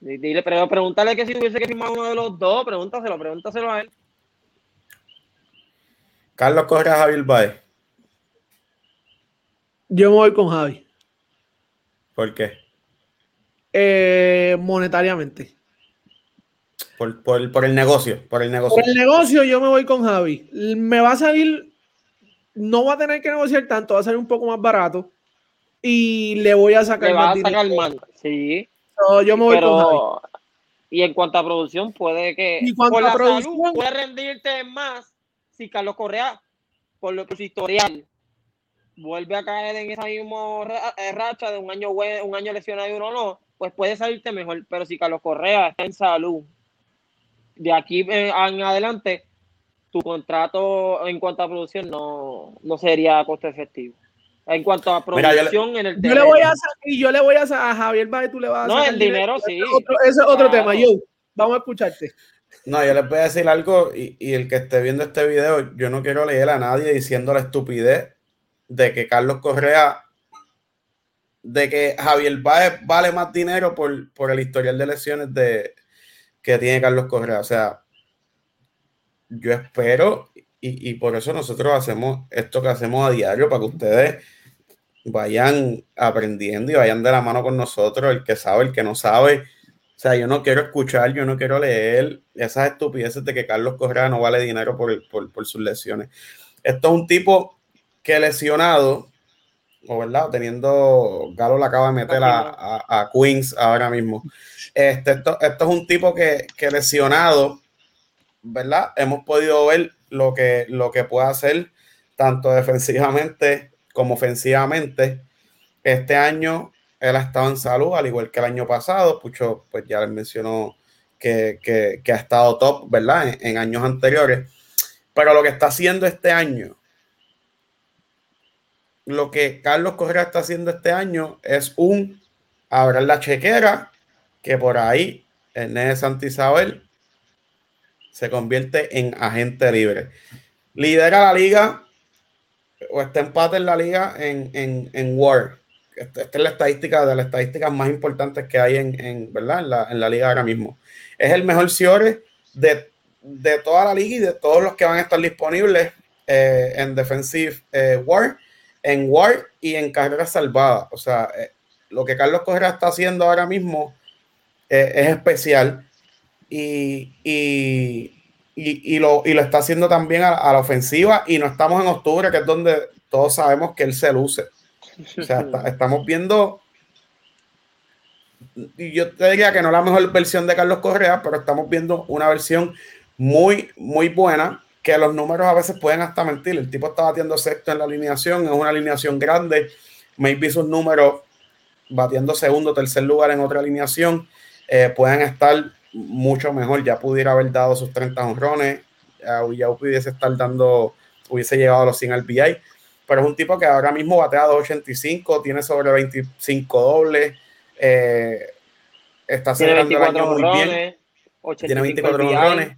Dile, pero pregúntale que si tuviese que firmar uno de los dos, pregúntaselo, pregúntaselo a él. Carlos Correa, Javier Baez. Yo me voy con Javi. ¿Por qué? eh, monetariamente. Por, por, por, el negocio, por el negocio. Por el negocio yo me voy con Javi. Me va a salir, no va a tener que negociar tanto, va a salir un poco más barato y le voy a sacar le va a sacar más, sí. yo me voy con Javi. Y en cuanto a producción, puede que y por la producción, salud, puede rendirte más si Carlos Correa, por lo que su historial, vuelve a caer en esa misma eh, racha de un año un año lesionado y uno no, pues puede salirte mejor. Pero si Carlos Correa está en salud, de aquí en adelante, tu contrato en cuanto a producción no, no sería costo efectivo. En cuanto a producción Mira, en el yo le voy a y yo le voy a a Javier Baez, tú le vas a No, el dinero, sí. Ese es otro, tema. Yo, vamos a escucharte. No, yo les voy a decir algo y, y, el que esté viendo este video, yo no quiero leer a nadie diciendo la estupidez de que Carlos Correa, de que Javier Baez vale más dinero por, por el historial de lesiones de, que tiene Carlos Correa. O sea, yo espero y, y por eso nosotros hacemos esto que hacemos a diario para que ustedes vayan aprendiendo y vayan de la mano con nosotros, el que sabe, el que no sabe. O sea, yo no quiero escuchar, yo no quiero leer esas estupideces de que Carlos Correa no vale dinero por, por, por sus lesiones. Esto es un tipo que lesionado, o verdad, teniendo, Galo le acaba de meter a, a, a Queens ahora mismo. Este, esto, esto, es un tipo que, que, lesionado, ¿verdad? Hemos podido ver lo que, lo que puede hacer tanto defensivamente como ofensivamente. Este año él ha estado en salud, al igual que el año pasado. Pucho, pues ya les mencionó que, que, que ha estado top, ¿verdad? En, en, años anteriores. Pero lo que está haciendo este año, lo que Carlos Correa está haciendo este año es un abrir la chequera, que por ahí el Nene Santa Isabel se convierte en agente libre. Lidera la liga o está empate en la liga en, en, en War. Esta, es la estadística de las estadísticas más importantes que hay en, ¿verdad? En, la, liga ahora mismo. Es el mejor Ciore de, de toda la liga y de todos los que van a estar disponibles eh, en Defensive eh, War, en War y en carreras salvadas. O sea, eh, lo que Carlos Correa está haciendo ahora mismo eh, es especial y, y, y, lo, y lo está haciendo también a, a, la ofensiva y no estamos en octubre, que es donde todos sabemos que él se luce. O sea, está, estamos viendo, yo te diría que no la mejor versión de Carlos Correa, pero estamos viendo una versión muy, muy buena, que los números a veces pueden hasta mentir. El tipo está batiendo sexto en la alineación, es una alineación grande, maybe sus números batiendo segundo, tercer lugar en otra alineación, eh, pueden estar mucho mejor. Ya pudiera haber dado sus 30 honrones, ya, ya pudiese estar dando, hubiese llegado a los 100 RBI, pero es un tipo que ahora mismo batea 285, tiene sobre 25 dobles, eh, está cerrando el año muy bien. Tiene 24 honrones,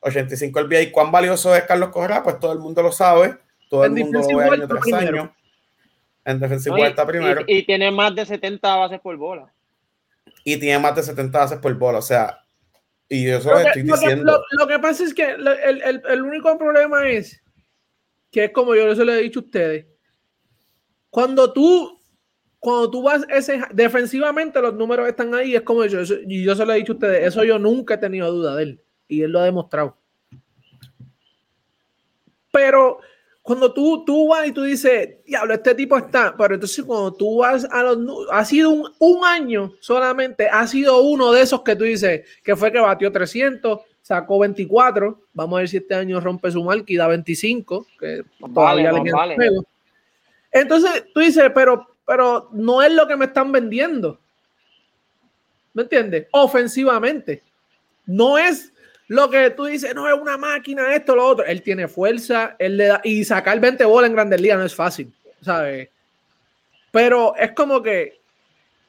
85 RBI. ¿Cuán valioso es Carlos Correa? Pues todo el mundo lo sabe, todo el mundo lo ve año tras primero. año. En defensivo no, está primero. Y, y, tiene más de 70 bases por bola. Y tiene más de 70 bases por bola. O sea, y yo eso lo, estoy lo diciendo. Que, lo, lo, que pasa es que el, el, el, único problema es que es como yo les he dicho a ustedes. Cuando tú, cuando tú vas ese, defensivamente, los números están ahí. Es como yo, y yo se lo he dicho a ustedes. Eso yo nunca he tenido duda de él. Y él lo ha demostrado. Pero cuando tú, tú vas y tú dices, diablo, este tipo está, pero entonces cuando tú vas a los, ha sido un, un, año solamente, ha sido uno de esos que tú dices, que fue que batió 300, sacó 24, vamos a ver si este año rompe su marca y da 25, que todavía vale, le queda vale. juego. Entonces tú dices, pero, pero no es lo que me están vendiendo. ¿Me entiendes? Ofensivamente. No es lo que tú dices, no es una máquina, esto, lo otro. Él tiene fuerza, él le da. Y sacar 20 bolas en Grandes Ligas no es fácil, ¿sabes? Pero es como que.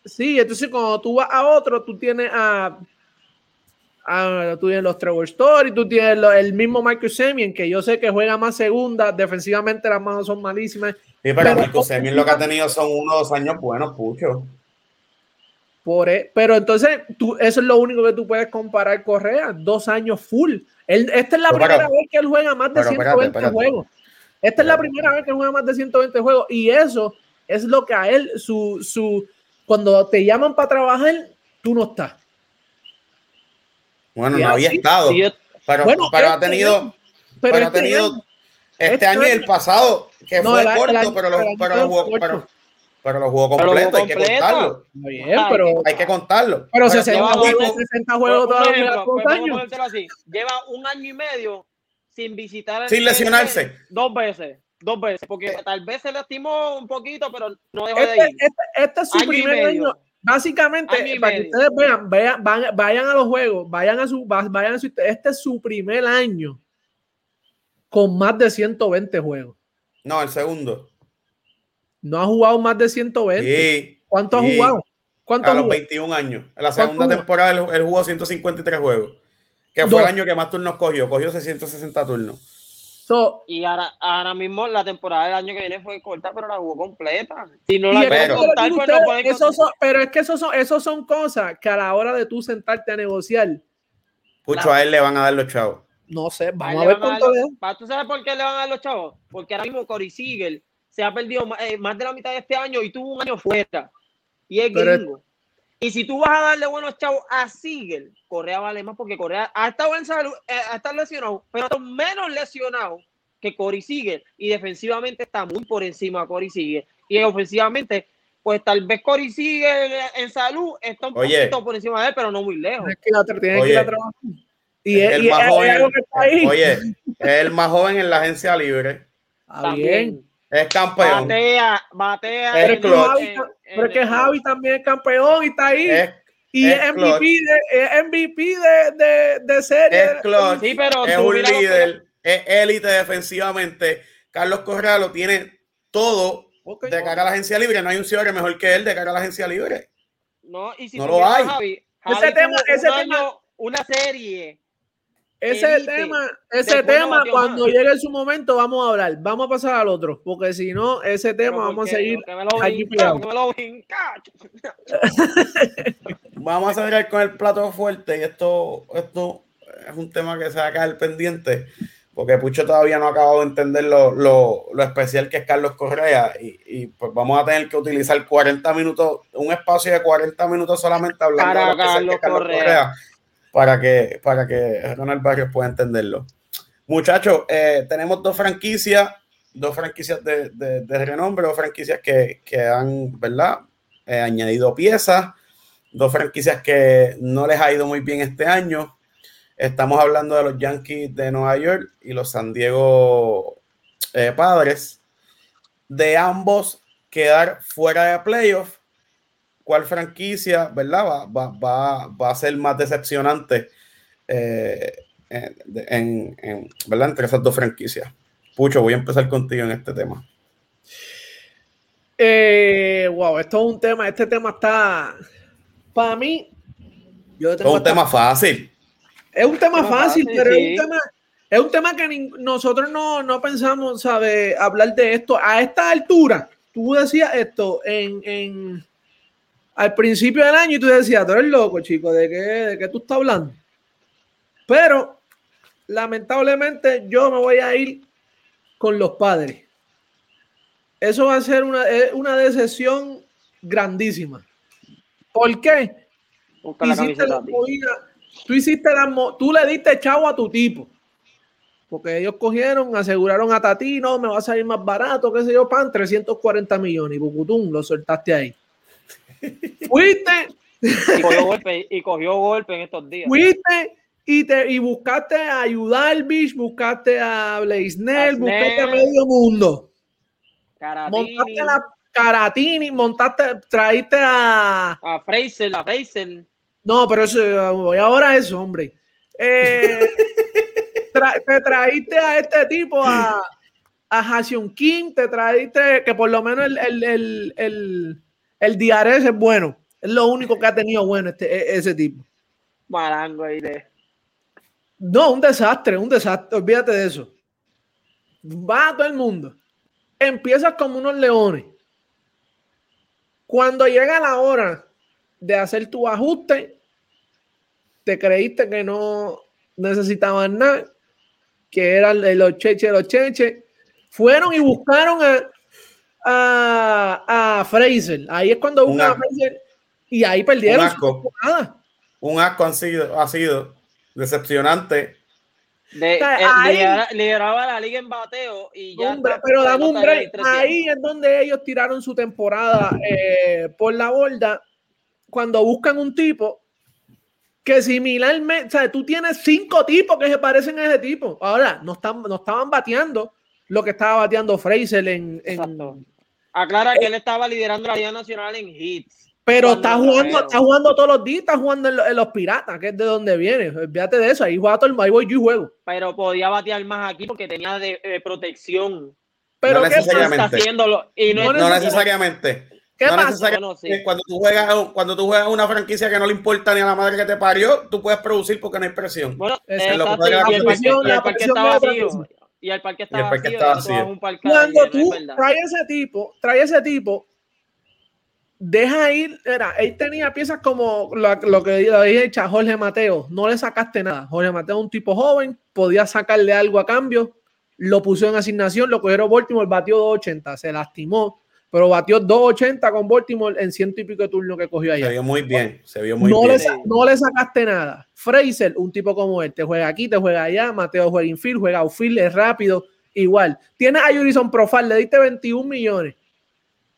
Sí, entonces cuando tú vas a otro, tú tienes a. a tú tienes los Trevor Story, tú tienes el mismo Michael Semien, que yo sé que juega más segunda, defensivamente las manos son malísimas. Sí, pero, pero Michael Semien lo que ha tenido son uno o dos años buenos, pucho. Por, e, pero entonces tú, eso es lo único que tú puedes comparar Correa, dos años full. Él, esta es la pero, primera vez que él juega más de pero, 120 espérate, espérate. juegos. Esta es la primera vez que él juega más de 120 juegos y eso es lo que a él, su, su, cuando te llaman para trabajar, tú no estás. Bueno, no había estado. pero, pero ha este tenido. Pero, ha este tenido este, este año y el pasado, que fue corto, pero, lo, pero, jugó, pero, pero lo jugó completo, hay que contarlo. Bien, pero, hay que contarlo. Pero, 60, juegos, 60 juegos todavía Lleva un año y medio sin visitar. Sin lesionarse. Dos veces. Dos veces, porque tal vez se lastimó un poquito, pero no dejó este, de ir. Este, este es su primer año. Básicamente, para que ustedes vean, vayan, vayan, a los juegos, vayan a su, vayan a su, este es su primer año con más de 120 juegos. No, el segundo. No ha jugado más de 120. Sí, ¿Cuánto ha jugado? ¿Cuánto a los 21 años. En la segunda temporada él, jugó 153 juegos. Que fue el año que más turnos cogió. Cogió 660 turnos. y ahora, ahora mismo la temporada del año que viene fue corta, pero la jugó completa. Si no la pero, contar, pues no son, Pero es que eso son, eso son cosas que a la hora de tú sentarte a negociar. Pucho, a él le van a dar los chavos. No sé, vamos a ver cuánto es. ¿Tú sabes por qué le van a dar los chavos? Porque ahora mismo Cory Siegel se ha perdido eh, más de la mitad de este año y tuvo un año fuera. Y es gringo. Y si tú vas a darle buenos chavos a Siegel, Correa vale más porque Correa ha estado en salud, eh, ha estado lesionado, pero menos lesionado que Cory Siegel. Y defensivamente está muy por encima de Cory Siegel. Y ofensivamente, pues tal vez Cory Siegel en salud está un poquito por encima de él, pero no muy lejos. Es que la, tiene que ir a trabajar. Y es, el más joven, oye, es el más joven en la agencia libre. bien. Es campeón. Batea, batea. Es pero, Javi, pero es que Javi también es campeón y está ahí. y es, MVP, de, MVP de, de, de serie. Es, sí, pero es un líder, es élite defensivamente. Carlos Correa lo tiene todo de cara a la agencia libre. No hay un cierre mejor que él de cara a la agencia libre. No, y si no lo hay. Javi, ese tema, ese tema, una serie ese tema, ese tema, cuando llegue su momento, vamos a hablar. Vamos a pasar al otro, porque si no, ese tema vamos a seguir aquí vamos a seguir con el plato fuerte y esto, esto es un tema que se va a caer pendiente, porque Pucho todavía no ha acabado de entender lo, lo, lo especial que es Carlos Correa y, y, pues vamos a tener que utilizar 40 minutos, un espacio de 40 minutos solamente hablando de Carlos, Correa para que, para que Ronald Barrios pueda entenderlo. Muchachos, eh, tenemos dos franquicias, dos franquicias de, de, renombre, dos franquicias que, que han, ¿verdad? Eh, añadido piezas, dos franquicias que no les ha ido muy bien este año. Estamos hablando de los Yankees de Nueva York y los San Diego eh, Padres. De ambos quedar fuera de playoff cuál franquicia, ¿verdad? Va, va, va, va a ser más decepcionante eh, en, en, ¿verdad? entre esas dos franquicias. Pucho, voy a empezar contigo en este tema. Eh, wow, esto es un tema, este tema está, para mí, yo es un tema fácil. Es un tema fácil, pero es un tema, es un tema que nosotros no, no pensamos, ¿sabes? Hablar de esto a esta altura. Tú decías esto en, en al principio del año y tú decías, tú eres loco, chico, ¿de qué, de qué tú estás hablando? Pero lamentablemente yo me voy a ir con los padres. Eso va a ser una, una decepción grandísima. ¿Por qué? Hiciste la tú hiciste la, tú le diste chavo a tu tipo. Porque ellos cogieron, aseguraron a Tati, no, me va a salir más barato, qué sé yo, pan, 340 millones. Y Bucutum lo soltaste ahí. Fuiste. Y cogió golpe, y cogió golpe en estos días. Fuiste y, te, y buscaste a Ayudalbich, buscaste a Blaisnell, buscaste a medio mundo. Caratini. Montaste a Caratini, montaste, traíste a. A Fraser, a Fraser. No, pero eso, voy ahora a eso, hombre. Eh, te traíste a este tipo, a, a King, te traíste, que por lo menos el, el, el el Diares es bueno. Es lo único que ha tenido bueno este, e, ese tipo. Marango ahí de. No, un desastre, un desastre. Olvídate de eso. Va a todo el mundo. Empiezas como unos leones. Cuando llega la hora de hacer tu ajuste, te creíste que no necesitaban nada, que eran los cheches, los cheches. Fueron y buscaron a, a, a Fraser. Ahí es cuando buscan a Fraser Y ahí perdieron. Un asco. Un asco han sido, ha sido decepcionante. De, sea, eh, ahí- lidera- lideraba la liga en bateo y ya. Hombre, está- pero dame un break. 300. Ahí es donde ellos tiraron su temporada eh, por la borda cuando buscan un tipo que similarmente, o sea, tú tienes cinco tipos que se parecen a ese tipo. Ahora, no, están, no estaban bateando lo que estaba bateando Fraser en. Aclara que él estaba liderando la Liga Nacional en hits. pero Cuando está jugando, está jugando todos los días, está jugando en, lo- en los piratas, que es de donde viene. Olvídate de eso, ahí juega todo el ahí voy yo y juego. Pero podía batear más aquí porque tenía de, eh, protección. Pero No ¿qué necesariamente. Está haciéndolo. Y no, No es- No necesariamente. ¿Qué no pasa? necesariamente. Bueno, sí. Cuando tú juegas, cuando tú juegas una franquicia que no le importa ni a la madre que te parió, tú puedes producir porque no hay presión. Bueno, exacto, Lo que la presión, la es vacío. Y el parque está Y el parque vacío. vacío. un parque Cuando no tú verdad. traes ese tipo, traes ese tipo, deja ir, era, él tenía piezas como lo, lo que dije a Jorge Mateo, no le sacaste nada. Jorge Mateo un tipo joven, podía sacarle algo a cambio, lo puso en asignación, lo cogieron Baltimore, batió 280, se lastimó, pero batió 280 con Baltimore en ciento y pico de turno que cogió Se allá. vio muy bien, se vio muy No bien. le, no le sacaste nada. Fraser, un tipo como él, te juega aquí, te juega allá. Mateo juega infield, juega outfield, es rápido, igual. Tienes a Jurison Profile, le diste 21 millones.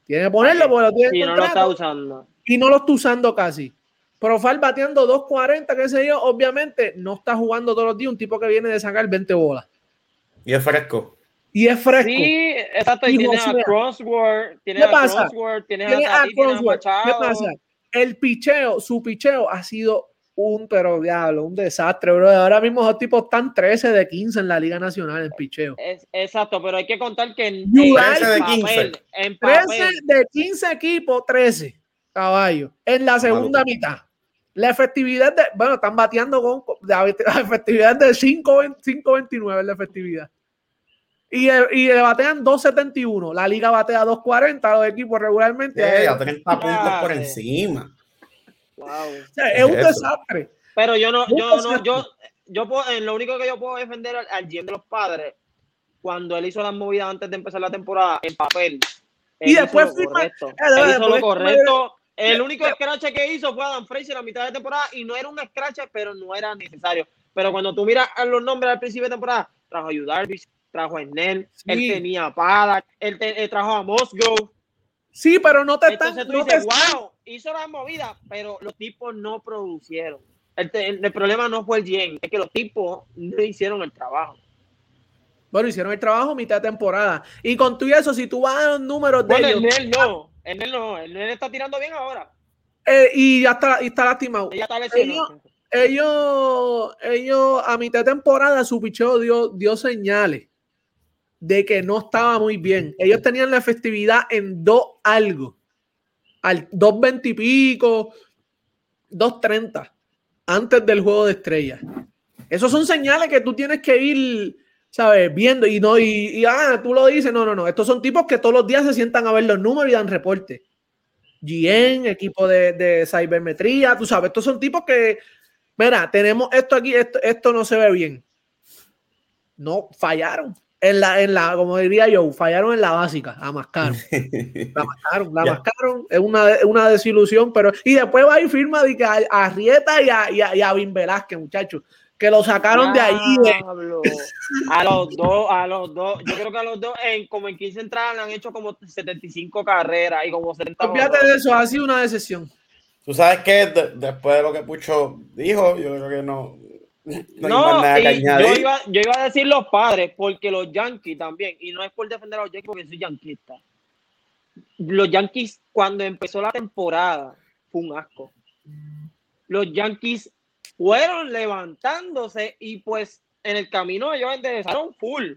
Tienes que ponerlo porque lo tienes Y no lo está usando. y no lo está usando casi. Profile bateando 2.40, qué sé yo, obviamente no está jugando todos los días un tipo que viene de sacar 20 bolas. Y es fresco. Y es fresco. Sí, exacto. Y Y tienes a. Crossword, tienes ¿Qué a pasa? Crossword, tienes Tienes a tienes a Croswell. ¿Qué pasa? El picheo, su picheo ha sido un, pero diablo, un desastre, bro. Ahora mismo esos tipos están 13 de 15 en la Liga Nacional en picheo. Es- exacto, pero hay que contar que en, en like de papel, 15. en 13 papel, de 15 equipos, 13 caballos en la segunda Maluco. mitad. La efectividad de, bueno, están bateando con, la, efectividad de 5.20 5.29 es la efectividad. Y, eh, y le batean 2.71. La liga batea 2.40, los equipos regularmente. Eh, eh, a 30 puntos por encima. wow. o sea, es un Eso. desastre. Pero yo no, yo no, yo, yo puedo, en lo único que yo puedo defender al, al GM de los padres, cuando él hizo las movidas antes de empezar la temporada, en papel. Y hizo después lo firma- correcto. Eh, Él hizo lo correcto. El único scratch que hizo fue Adam Fraser a mitad de temporada y no era un scratch, pero no era necesario. Pero cuando tú miras a los nombres al principio de temporada, trajo a Darvish, trajo a Sí. él tenía a Paddock, él, te- él trajo a Musgrove. Sí, pero no te están. Entonces tú no te dices, están- wow, hizo las movidas, pero los tipos no producieron. El, te- el problema no fue el GM, es que los tipos no hicieron el trabajo. Bueno, hicieron el trabajo mitad de temporada. Y con tú y eso, si tú vas a los números de Bueno, ellos, el Nel no, Nel no, Nel está tirando bien ahora. eh, y ya está, y está lastimado. Ella está lesionado. ellos, ellos a mitad de temporada su picheo dio, dio señales de que no estaba muy bien. Ellos tenían la efectividad en 2 algo, al 2.20 y pico, 2.30, antes del juego de estrellas. Esos son señales que tú tienes que ir, ¿sabes? Viendo y no, y, ah, tú lo dices, no, no, no. Estos son tipos que todos los días se sientan a ver los números y dan reporte. GN, equipo de, de cibermetría, tú sabes, estos son tipos que, mira, tenemos esto aquí, esto, esto no se ve bien. No, fallaron. En la, en la, como diría yo, fallaron en la básica, la mascaron. La mascaron, la mascaron. Es una, una desilusión, pero. Y después va y firma de que a, a Rieta y a, y a, y a Vin Velázquez, muchachos, que lo sacaron de ahí. de- Diablo. A los dos, a los dos, yo creo que a los dos, en, como en 15 entradas, le han hecho como 75 carreras y como 70 Olvídate honrones. de eso, ha sido una decepción. Tú sabes que de- después de lo que Pucho dijo, yo creo que no, no, nada y yo, iba, yo iba a decir los padres, porque los Yankees también, y no es por defender a los Yankees porque soy yanquista. Los Yankees, cuando empezó la temporada, fue un asco. Los Yankees fueron levantándose y pues en el camino ellos enderezaron full.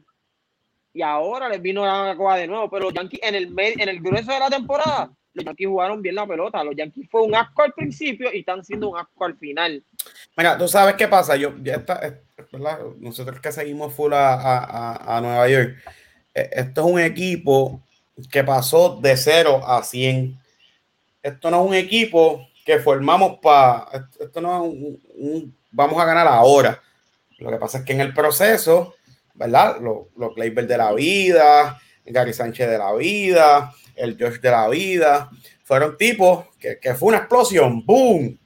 Y ahora les vino la coba de nuevo, pero los Yankees en el, en el grueso de la temporada, los Yankees jugaron bien la pelota. Los Yankees fue un asco al principio y están siendo un asco al final. Mira, tú sabes qué pasa. Yo, ya está, es- ¿verdad? Nosotros que seguimos full a, a- a- Nueva York, eh, esto es un equipo que pasó de 0 a 100. Esto no es un equipo que formamos para. Esto no es un, Vamos a ganar ahora. Lo que pasa es que en el proceso, ¿verdad? Los, los de la vida, Gary Sánchez de la vida, el Josh de la vida. Fueron tipos que, que fue una explosión. ¡Boom!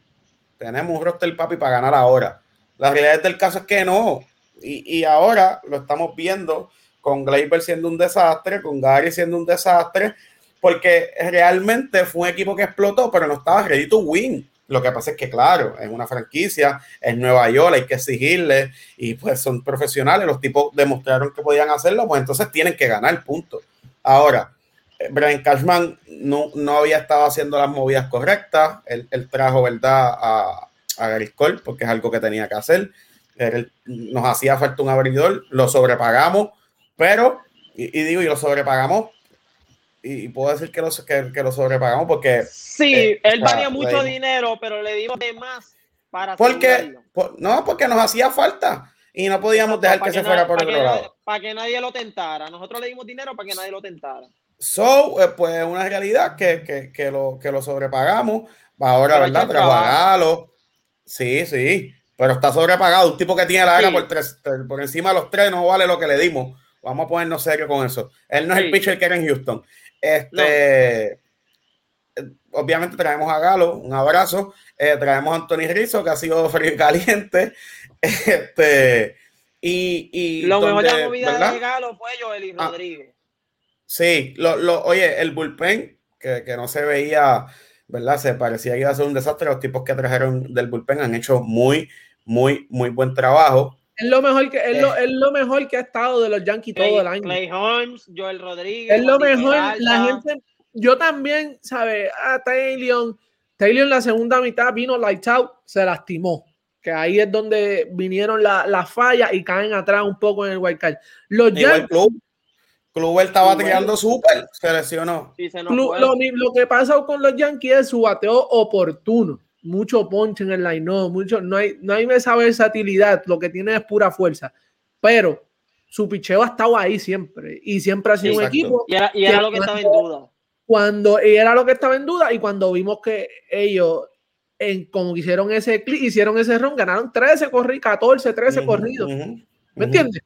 Tenemos un roster papi para ganar ahora. La realidad del caso es que no. Y, y ahora lo estamos viendo con Gleyber siendo un desastre, con Gary siendo un desastre, porque realmente fue un equipo que explotó, pero no estaba ready to win. Lo que pasa es que, claro, es una franquicia, es Nueva York, hay que exigirle y pues son profesionales, los tipos demostraron que podían hacerlo, pues entonces tienen que ganar, punto. Ahora, Brian Cashman no, no había estado haciendo las movidas correctas, él, él trajo, ¿verdad?, a, a Gary Cole, porque es algo que tenía que hacer. Él, nos hacía falta un abridor, lo sobrepagamos, pero, y, y digo, y lo sobrepagamos y puedo decir que lo, que, que lo sobrepagamos porque. Sí, eh, él valía mucho dinero, pero le dimos de más para. Porque, por, no, porque nos hacía falta y no podíamos dejar que, que, se fuera por otro lado. Para que nadie lo tentara. Nosotros le dimos dinero para que nadie lo tentara. So, eh, pues una realidad que, que, que, lo, que lo sobrepagamos. Ahora, pero ¿verdad? Trabajarlo. Sí, sí. Pero está sobrepagado. Un tipo que tiene la sí. por, tres, por encima de los tres no vale lo que le dimos. Vamos a ponernos serio con eso. Él no es el pitcher que era en Houston. Este, no. Obviamente traemos a Galo, un abrazo. Eh, traemos a Anthony Rizzo, que ha sido frío y caliente. Este, y, y lo donde, mejor de la movida ¿verdad? de Galo fue Joel ah, Rodríguez. Sí, lo, lo, oye, el bullpen, que, que, no se veía, ¿verdad? Se parecía que iba a ser un desastre. Los tipos que trajeron del bullpen han hecho muy, muy, muy buen trabajo. Es lo mejor que es, lo, es lo mejor que ha estado de los Yankees Clay, todo el año. Clay Holmes, Joel Rodríguez. Es lo mejor. La gente, yo también, ¿sabes? A Taylor, Taylor en la segunda mitad vino lights out, se lastimó. Que ahí es donde vinieron las la fallas y caen atrás un poco en el wild card. Los Yankees. Club, Club estaba tirando súper, se lesionó. Sí, se Club, lo, lo que pasa con los Yankees es su bateo oportuno mucho ponche en el line, no, mucho, no hay, no hay esa versatilidad, lo que tiene es pura fuerza, pero su picheo ha estado ahí siempre y siempre ha sido Exacto. un equipo. Y era, y era lo que cuando, estaba en duda. Cuando y era lo que estaba en duda y cuando vimos que ellos, en, como hicieron ese clic, hicieron ese ron, ganaron 13 corridos, 14, 13 uh -huh, corridos. Uh -huh, ¿Me entiendes?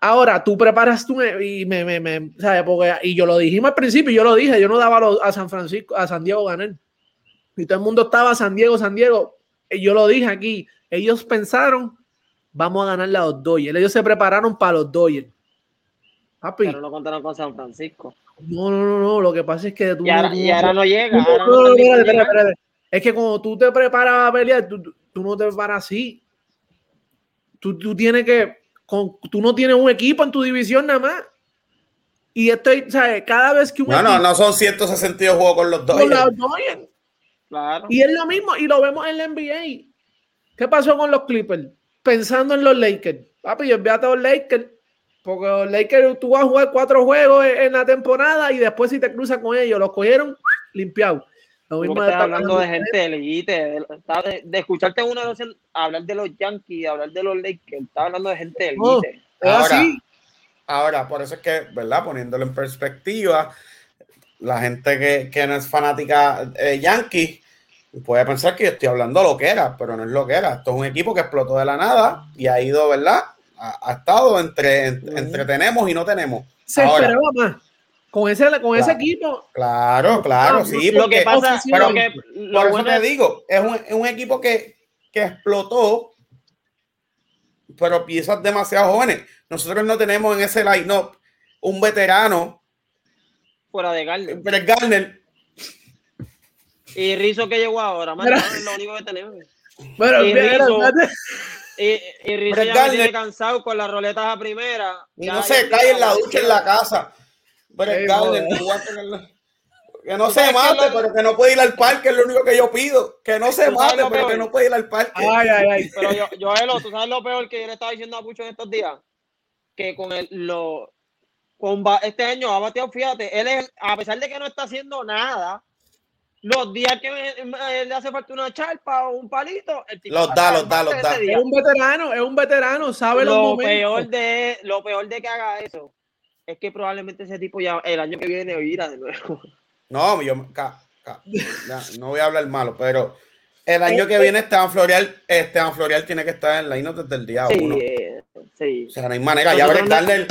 Ahora tú preparas tú y me, me, me ¿sabes? Porque, y yo lo dijimos al principio, yo lo dije, yo no daba a San Francisco, a San Diego ganar y todo el mundo estaba San Diego, San Diego. Y yo lo dije aquí, ellos pensaron, vamos a ganar a los Dodgers. Ellos se prepararon para los Dodgers. Papi. Pero no contaron con San Francisco. No, no, no, no. Lo que pasa es que tú. Y ahora, no, y ahora no llega. Ahora no, no. Es que cuando tú te preparas a pelear, tú, tú no te preparas así. Tú, tú tienes que. Con, tú no tienes un equipo en tu división nada más. Y estoy, ¿sabes? Cada vez que un. No, equipo, no, no son 162 juegos con los Dodgers. Con los Dodgers. Claro. Y es lo mismo, y lo vemos en la NBA. ¿Qué pasó con los Clippers? Pensando en los Lakers. Papi, yo envíate a los Lakers, porque los Lakers tú vas a jugar cuatro juegos en la temporada y después si te cruzas con ellos, los cogieron limpiados. Lo mismo estás hablando de gente elite, de, de, de, escucharte uno de los, hablar de los Yankees, hablar de los Lakers, estás hablando de gente elite. Es ahora, así. ahora, por eso es que, ¿verdad? Poniéndolo en perspectiva, la gente que, que no es fanática eh, Yankee puede pensar que yo estoy hablando lo que era, pero no es lo que era. Esto es un equipo que explotó de la nada y ha ido, ¿verdad? Ha, ha estado entre, entre, entre, tenemos y no tenemos. Se Ahora, esperaba más. Con ese, con claro, ese equipo. Claro, claro, sí. Lo que pasa, pero, lo que, lo por eso te digo, es un, es un equipo que, que explotó, pero piezas demasiado jóvenes. Nosotros no tenemos en ese line-up un veterano. Fuera de Garner. Brett Garner y Rizzo que llegó ahora, man, no, es lo único que tenemos. Bueno, y Rizzo, y, y Rizzo ya me tiene cansado con las roletas a primera. Y no se cae en la ducha en la casa. Pero el Garner, que no se mate, pero que no puede ir al parque, es lo único que yo pido. Que no se mate, pero peor? que no puede ir al parque. Ay, ay, ay. Pero yo, Joelo, ¿tú sabes lo peor que yo le estaba diciendo a Pucho en estos días? Que con el, lo, con este año ha bateado, fíjate, él es, a pesar de que no está haciendo nada, los días que le hace falta una charpa o un palito, el tipo los da, los da, los da. Es un veterano, es un veterano, sabe lo los momentos. Peor de, lo peor de que haga eso es que probablemente ese tipo ya el año que viene oirá de nuevo. No, yo ca, ca, ya, no voy a hablar malo, pero el año que viene Esteban Florial, Esteban Florial tiene que estar en la INO desde el día sí, uno. Sí. O sea, no hay manera. Ya Brett Garner,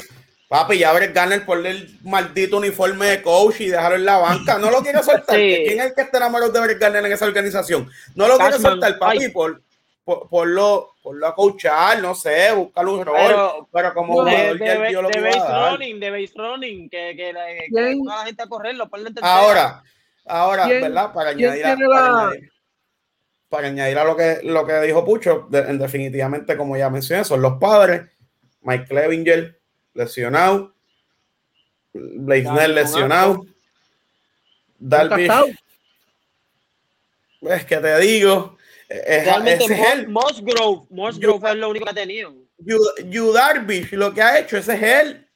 Papi, ya Brett Garner ponle el maldito uniforme de coach y dejarlo en la banca. No lo quiere soltar. Sí. ¿Quién es el que está enamorado de Brett Garner en esa organización? No lo Cashman, soltar, papi, ay. por, por, porlo, porlo a coachar, no sé, buscarle un rol. Pero, Pero como de- jugador de, de, lo de base dar. running, de base running, que, que, que ponga a la gente a correrlo, ponle. Ahora, ahora, ¿Quién- ¿verdad? Para añadir, a, para, la- añadir, para añadir a lo que, lo que dijo Pucho, de- en definitivamente, como ya mencioné, son los padres. Mike Clevinger, lesionado. Blaisner, lesionado. Encantado. es que te digo, es, Realmente, ese es él. Mo- Musgrove, Musgrove es lo único que ha tenido. Darvish, lo que ha hecho, ese es él.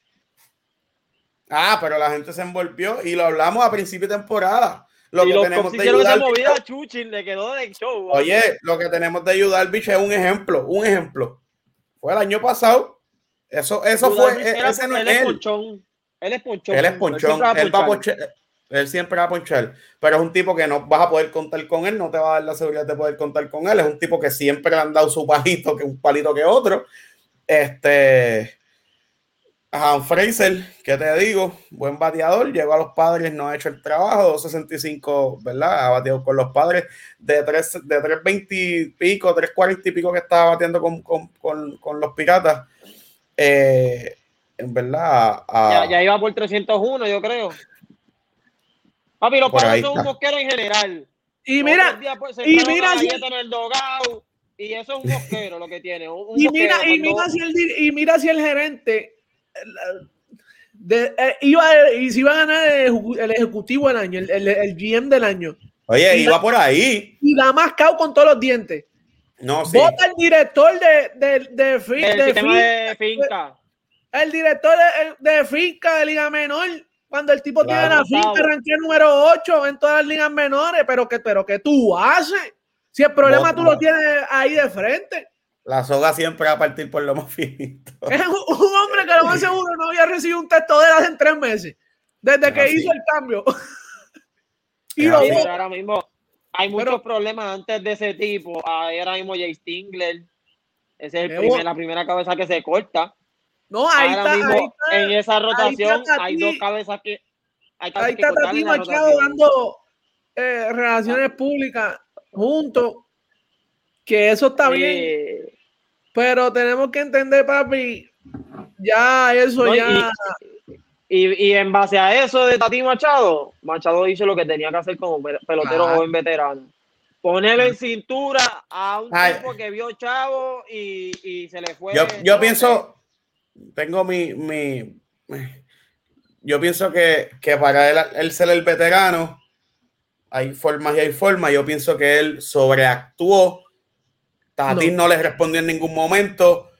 Ah, pero la gente se envolvió y lo hablamos a principio de temporada. Lo y que tenemos de esa movida a Chuchin, le quedó de show. Oye, lo que tenemos de Yu Darvish es un ejemplo, un ejemplo. Fue el año pasado. Eso, eso fue, e- era- ese no él es él. ponchón. Él es ponchón. Él es ponchón, siempre va a él va a ponchar. Él siempre va a ponchar, pero es un tipo que no vas a poder contar con él, no te va a dar la seguridad de poder contar con él. Es un tipo que siempre le han dado su palito, que un palito que otro. Este, a Fraser, ¿qué te digo? Buen bateador, llegó a los padres, no ha hecho el trabajo, 265, ¿verdad? Ha bateado con los padres de 3, de 320 y pico, 340 y pico que estaba bateando con, con, con, con los piratas. Eh, en verdad, ya iba por 301, yo creo. Papi, los Por ahí padres son un mosquero en general. Y mira, días, pues, y mira en el dogado, y eso es un mosquero lo que tiene. un- un y mosquero mira, y cuando- mira si el, y mira si el gerente el, de- eh, iba, y si iba a ganar el, ejecu- el ejecutivo del año, el, el, el GM del año. Oye, y iba la- por ahí. Y la más cao con todos los dientes. No, sí. Vota el director de, de, fin- de finca. el director de, de finca de Liga Menor, cuando el tipo Claro, tiene la finca, Gustavo. arranqué número 8 en todas las ligas menores, pero que, pero que tú haces. Si el problema tú lo tienes ahí de frente. La soga siempre va a partir por lo más finito. Es un, un hombre que lo más seguro no había recibido un texto de él hace tres meses, desde que Así. hizo el cambio. y lo ahora mismo hay muchos Pero- problemas antes de ese tipo. Ahí Ahora mismo Jay Stingler. Ese es el primer- la primera cabeza que se corta. No, ahí ahora está, mismo ahí está, en esa rotación hay dos cabezas que hay ahí está Tati Machado dando eh, relaciones públicas juntos, que eso está bien. Pero tenemos que entender, papi, ya eso No, ya. Y, y en base a eso de Tati Machado, Machado hizo lo que tenía que hacer como pe- pelotero joven veterano. Ponerle en cintura a un Ay. tipo que vio chavo y, y se le fue. Yo, yo pienso, tengo mi, mi yo pienso que, que para él, él ser el veterano, hay formas y hay formas. Yo pienso que él sobreactuó. Tati no, le respondió en ningún momento.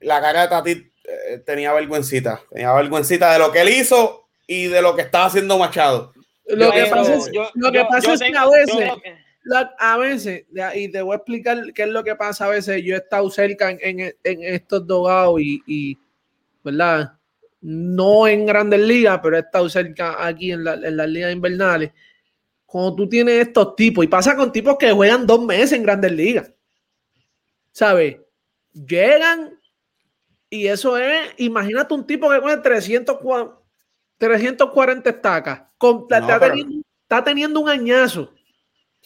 La cara de Tati eh, tenía vergüencita. Tenía vergüencita de lo que él hizo y de lo que estaba haciendo Machado. Lo que pero pasa es, yo- lo que, yo- pasa yo es que tengo- a yo veces, que- la- a veces, y te voy a explicar qué es lo que pasa a veces. Yo he estado cerca en, en- en estos dogados y, y, ¿verdad? No en grandes ligas, pero he estado cerca aquí en, la- en las ligas invernales. Cuando tú tienes estos tipos, y pasa con tipos que juegan dos meses en grandes ligas, ¿sabes? Llegan y eso es, imagínate un tipo que coge 300, cua- 340 estacas, con- No, está, pero- teniendo, está teniendo un añazo.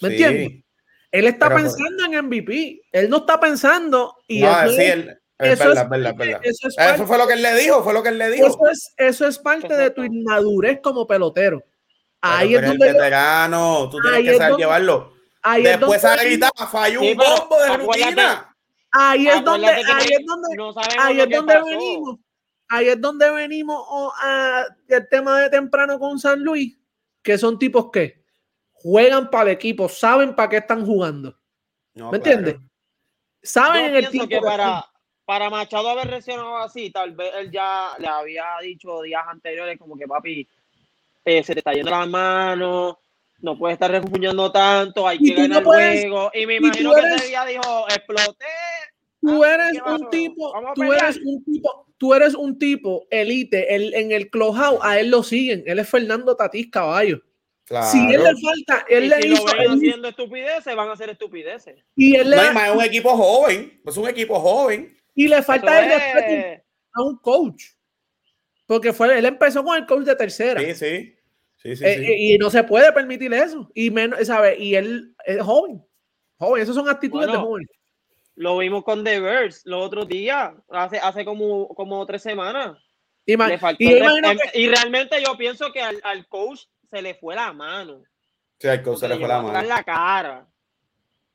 ¿Me Sí. entiendes? Él está Pero- pensando en MVP. Él no está pensando. Y No, sí, él- eso verdad, es verdad, parte- verdad. eso es Eso parte- fue lo que él le dijo, fue lo que él le dijo. eso es- eso es parte de tu inmadurez como pelotero. Ahí Pero es donde veterano, tú tienes ahí que es saber donde- llevarlo. ahí es Después donde- a gritar, falló Sí, un bombo de rutina. ahí es donde, ahí es donde, no ahí es donde pasó. venimos. Ahí es donde venimos oh, a el tema de temprano con San Luis, que son tipos que juegan para el equipo, saben para qué están jugando. No, ¿Me claro. entiendes? Saben Yo en el tipo que que para, para Machado haber reaccionado así, tal vez él ya le había dicho días anteriores como que papi, eh, se te está yendo la mano, no puedes estar refugiando tanto, hay que tú no ganar el juego. Y me y imagino que eres- ese día dijo, exploté. tú Ah, eres un tipo, tú eres un tipo, tú eres un tipo elite, él, en el clubhouse a él lo siguen, él es Fernando Tatís Caballo. Claro. Si él le falta, él Y le si hizo, lo ven él- haciendo estupideces, van a hacer estupideces. y él le, No, más es un equipo joven. Es un equipo joven. Y le falta el respeto es- a un coach. Porque fue, él empezó con el coach de tercera. Sí, sí. Sí, sí, Eh, sí. Y no se puede permitir eso. Y menos, ¿sabes? Y él es joven. Joven, esas son actitudes de joven. Lo vimos con The Bears los otros días, hace, hace como, como tres semanas. Y, ma- Le faltó y el yo res- imagino y realmente yo pienso que al, al coach se le fue la mano. Sí, al coach se le fue la mano. la cara.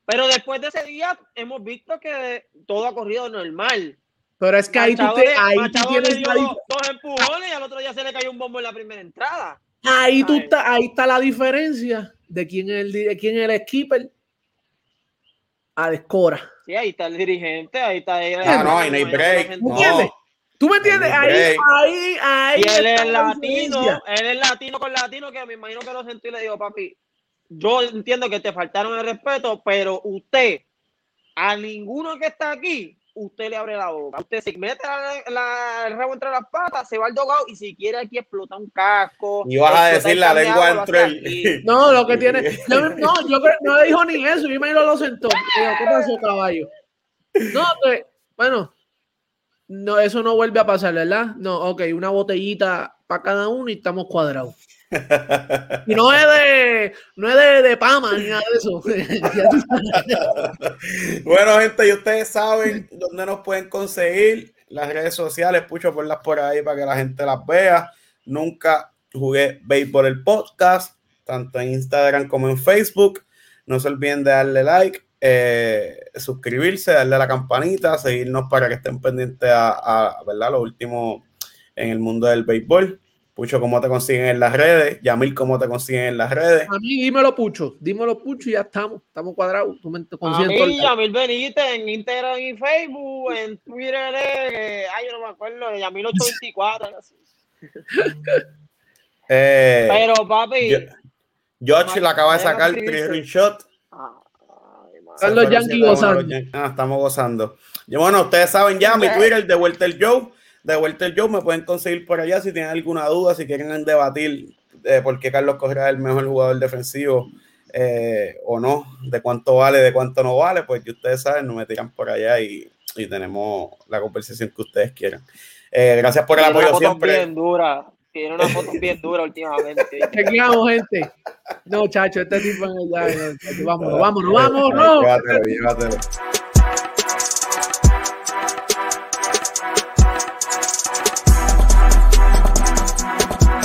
Pero después de ese día hemos visto que todo ha corrido normal. Pero es que ahí tú, te- ahí tú tienes dio la dif- dos, empujones y al otro día se le cayó un bombo en la primera entrada. ahí, tú está, ahí está la diferencia de quién es el, de quién es el skipper a Descora. Sí, ahí está el dirigente, ahí está él. Ah, no, ahí no hay break. ¿Me No. entiendes? ¿Tú me entiendes? Ahí no Ahí, ahí, ahí. Y él está es la latino, diferencia. él es latino con latino, que me imagino que lo sentí y le digo, papi, yo entiendo que te faltaron el respeto, pero usted, a ninguno que está aquí, usted le abre la boca. Usted se mete la- la- el rabo entre las patas, se va al dogado y si quiere aquí explota un casco. Y vas a decir la lengua entre el. No, lo que tiene. me- no, yo creo no le dijo ni eso. Yo me lo sentó. ¿Qué pasó, caballo? No, que, bueno, no, eso no vuelve a pasar, ¿verdad? No, ok, una botellita para cada uno y estamos cuadrados. No es de, no es de, de Pama ni nada de eso. Bueno, gente, y ustedes saben dónde nos pueden conseguir las redes sociales. Pucho, ponlas por ahí para que la gente las vea. Nunca jugué béisbol el podcast, tanto en Instagram como en Facebook. No se olviden de darle like, eh, suscribirse, darle a la campanita, seguirnos para que estén pendientes a, a, ¿verdad? lo último en el mundo del béisbol. Pucho, ¿cómo te consiguen en las redes? Yamil, ¿cómo te consiguen en las redes? A mí dímelo, Pucho. Dímelo, Pucho, y ya estamos. Estamos cuadrados. Tú me A consigues mí, todo el- Yamil Benítez en Instagram y Facebook, en Twitter, eh, ay, yo no me acuerdo, de Yamil 824. algo así. Eh, Pero, papi, yo- George le acaba de sacar three shot. ay, madre. Están los Pero Yankees sí, estamos gozando. Ah, estamos gozando. Y bueno, ustedes saben ya, mi Twitter, de Vuelta el Joe. De Vuelta el Joe me pueden conseguir por allá si tienen alguna duda, si quieren debatir eh, por qué Carlos Correa es el mejor jugador defensivo eh, o no, de cuánto vale, de cuánto no vale, pues que ustedes saben, nos me tiran por allá y, y tenemos la conversación que ustedes quieran. Eh, gracias por el Tiene una apoyo foto siempre. bien dura. Tiene una foto bien dura últimamente. Chequeamos, gente. No, chacho, este tipo es ya. no, chacho, Vámonos, vámonos, vámonos. Llévatelo, llévatelo.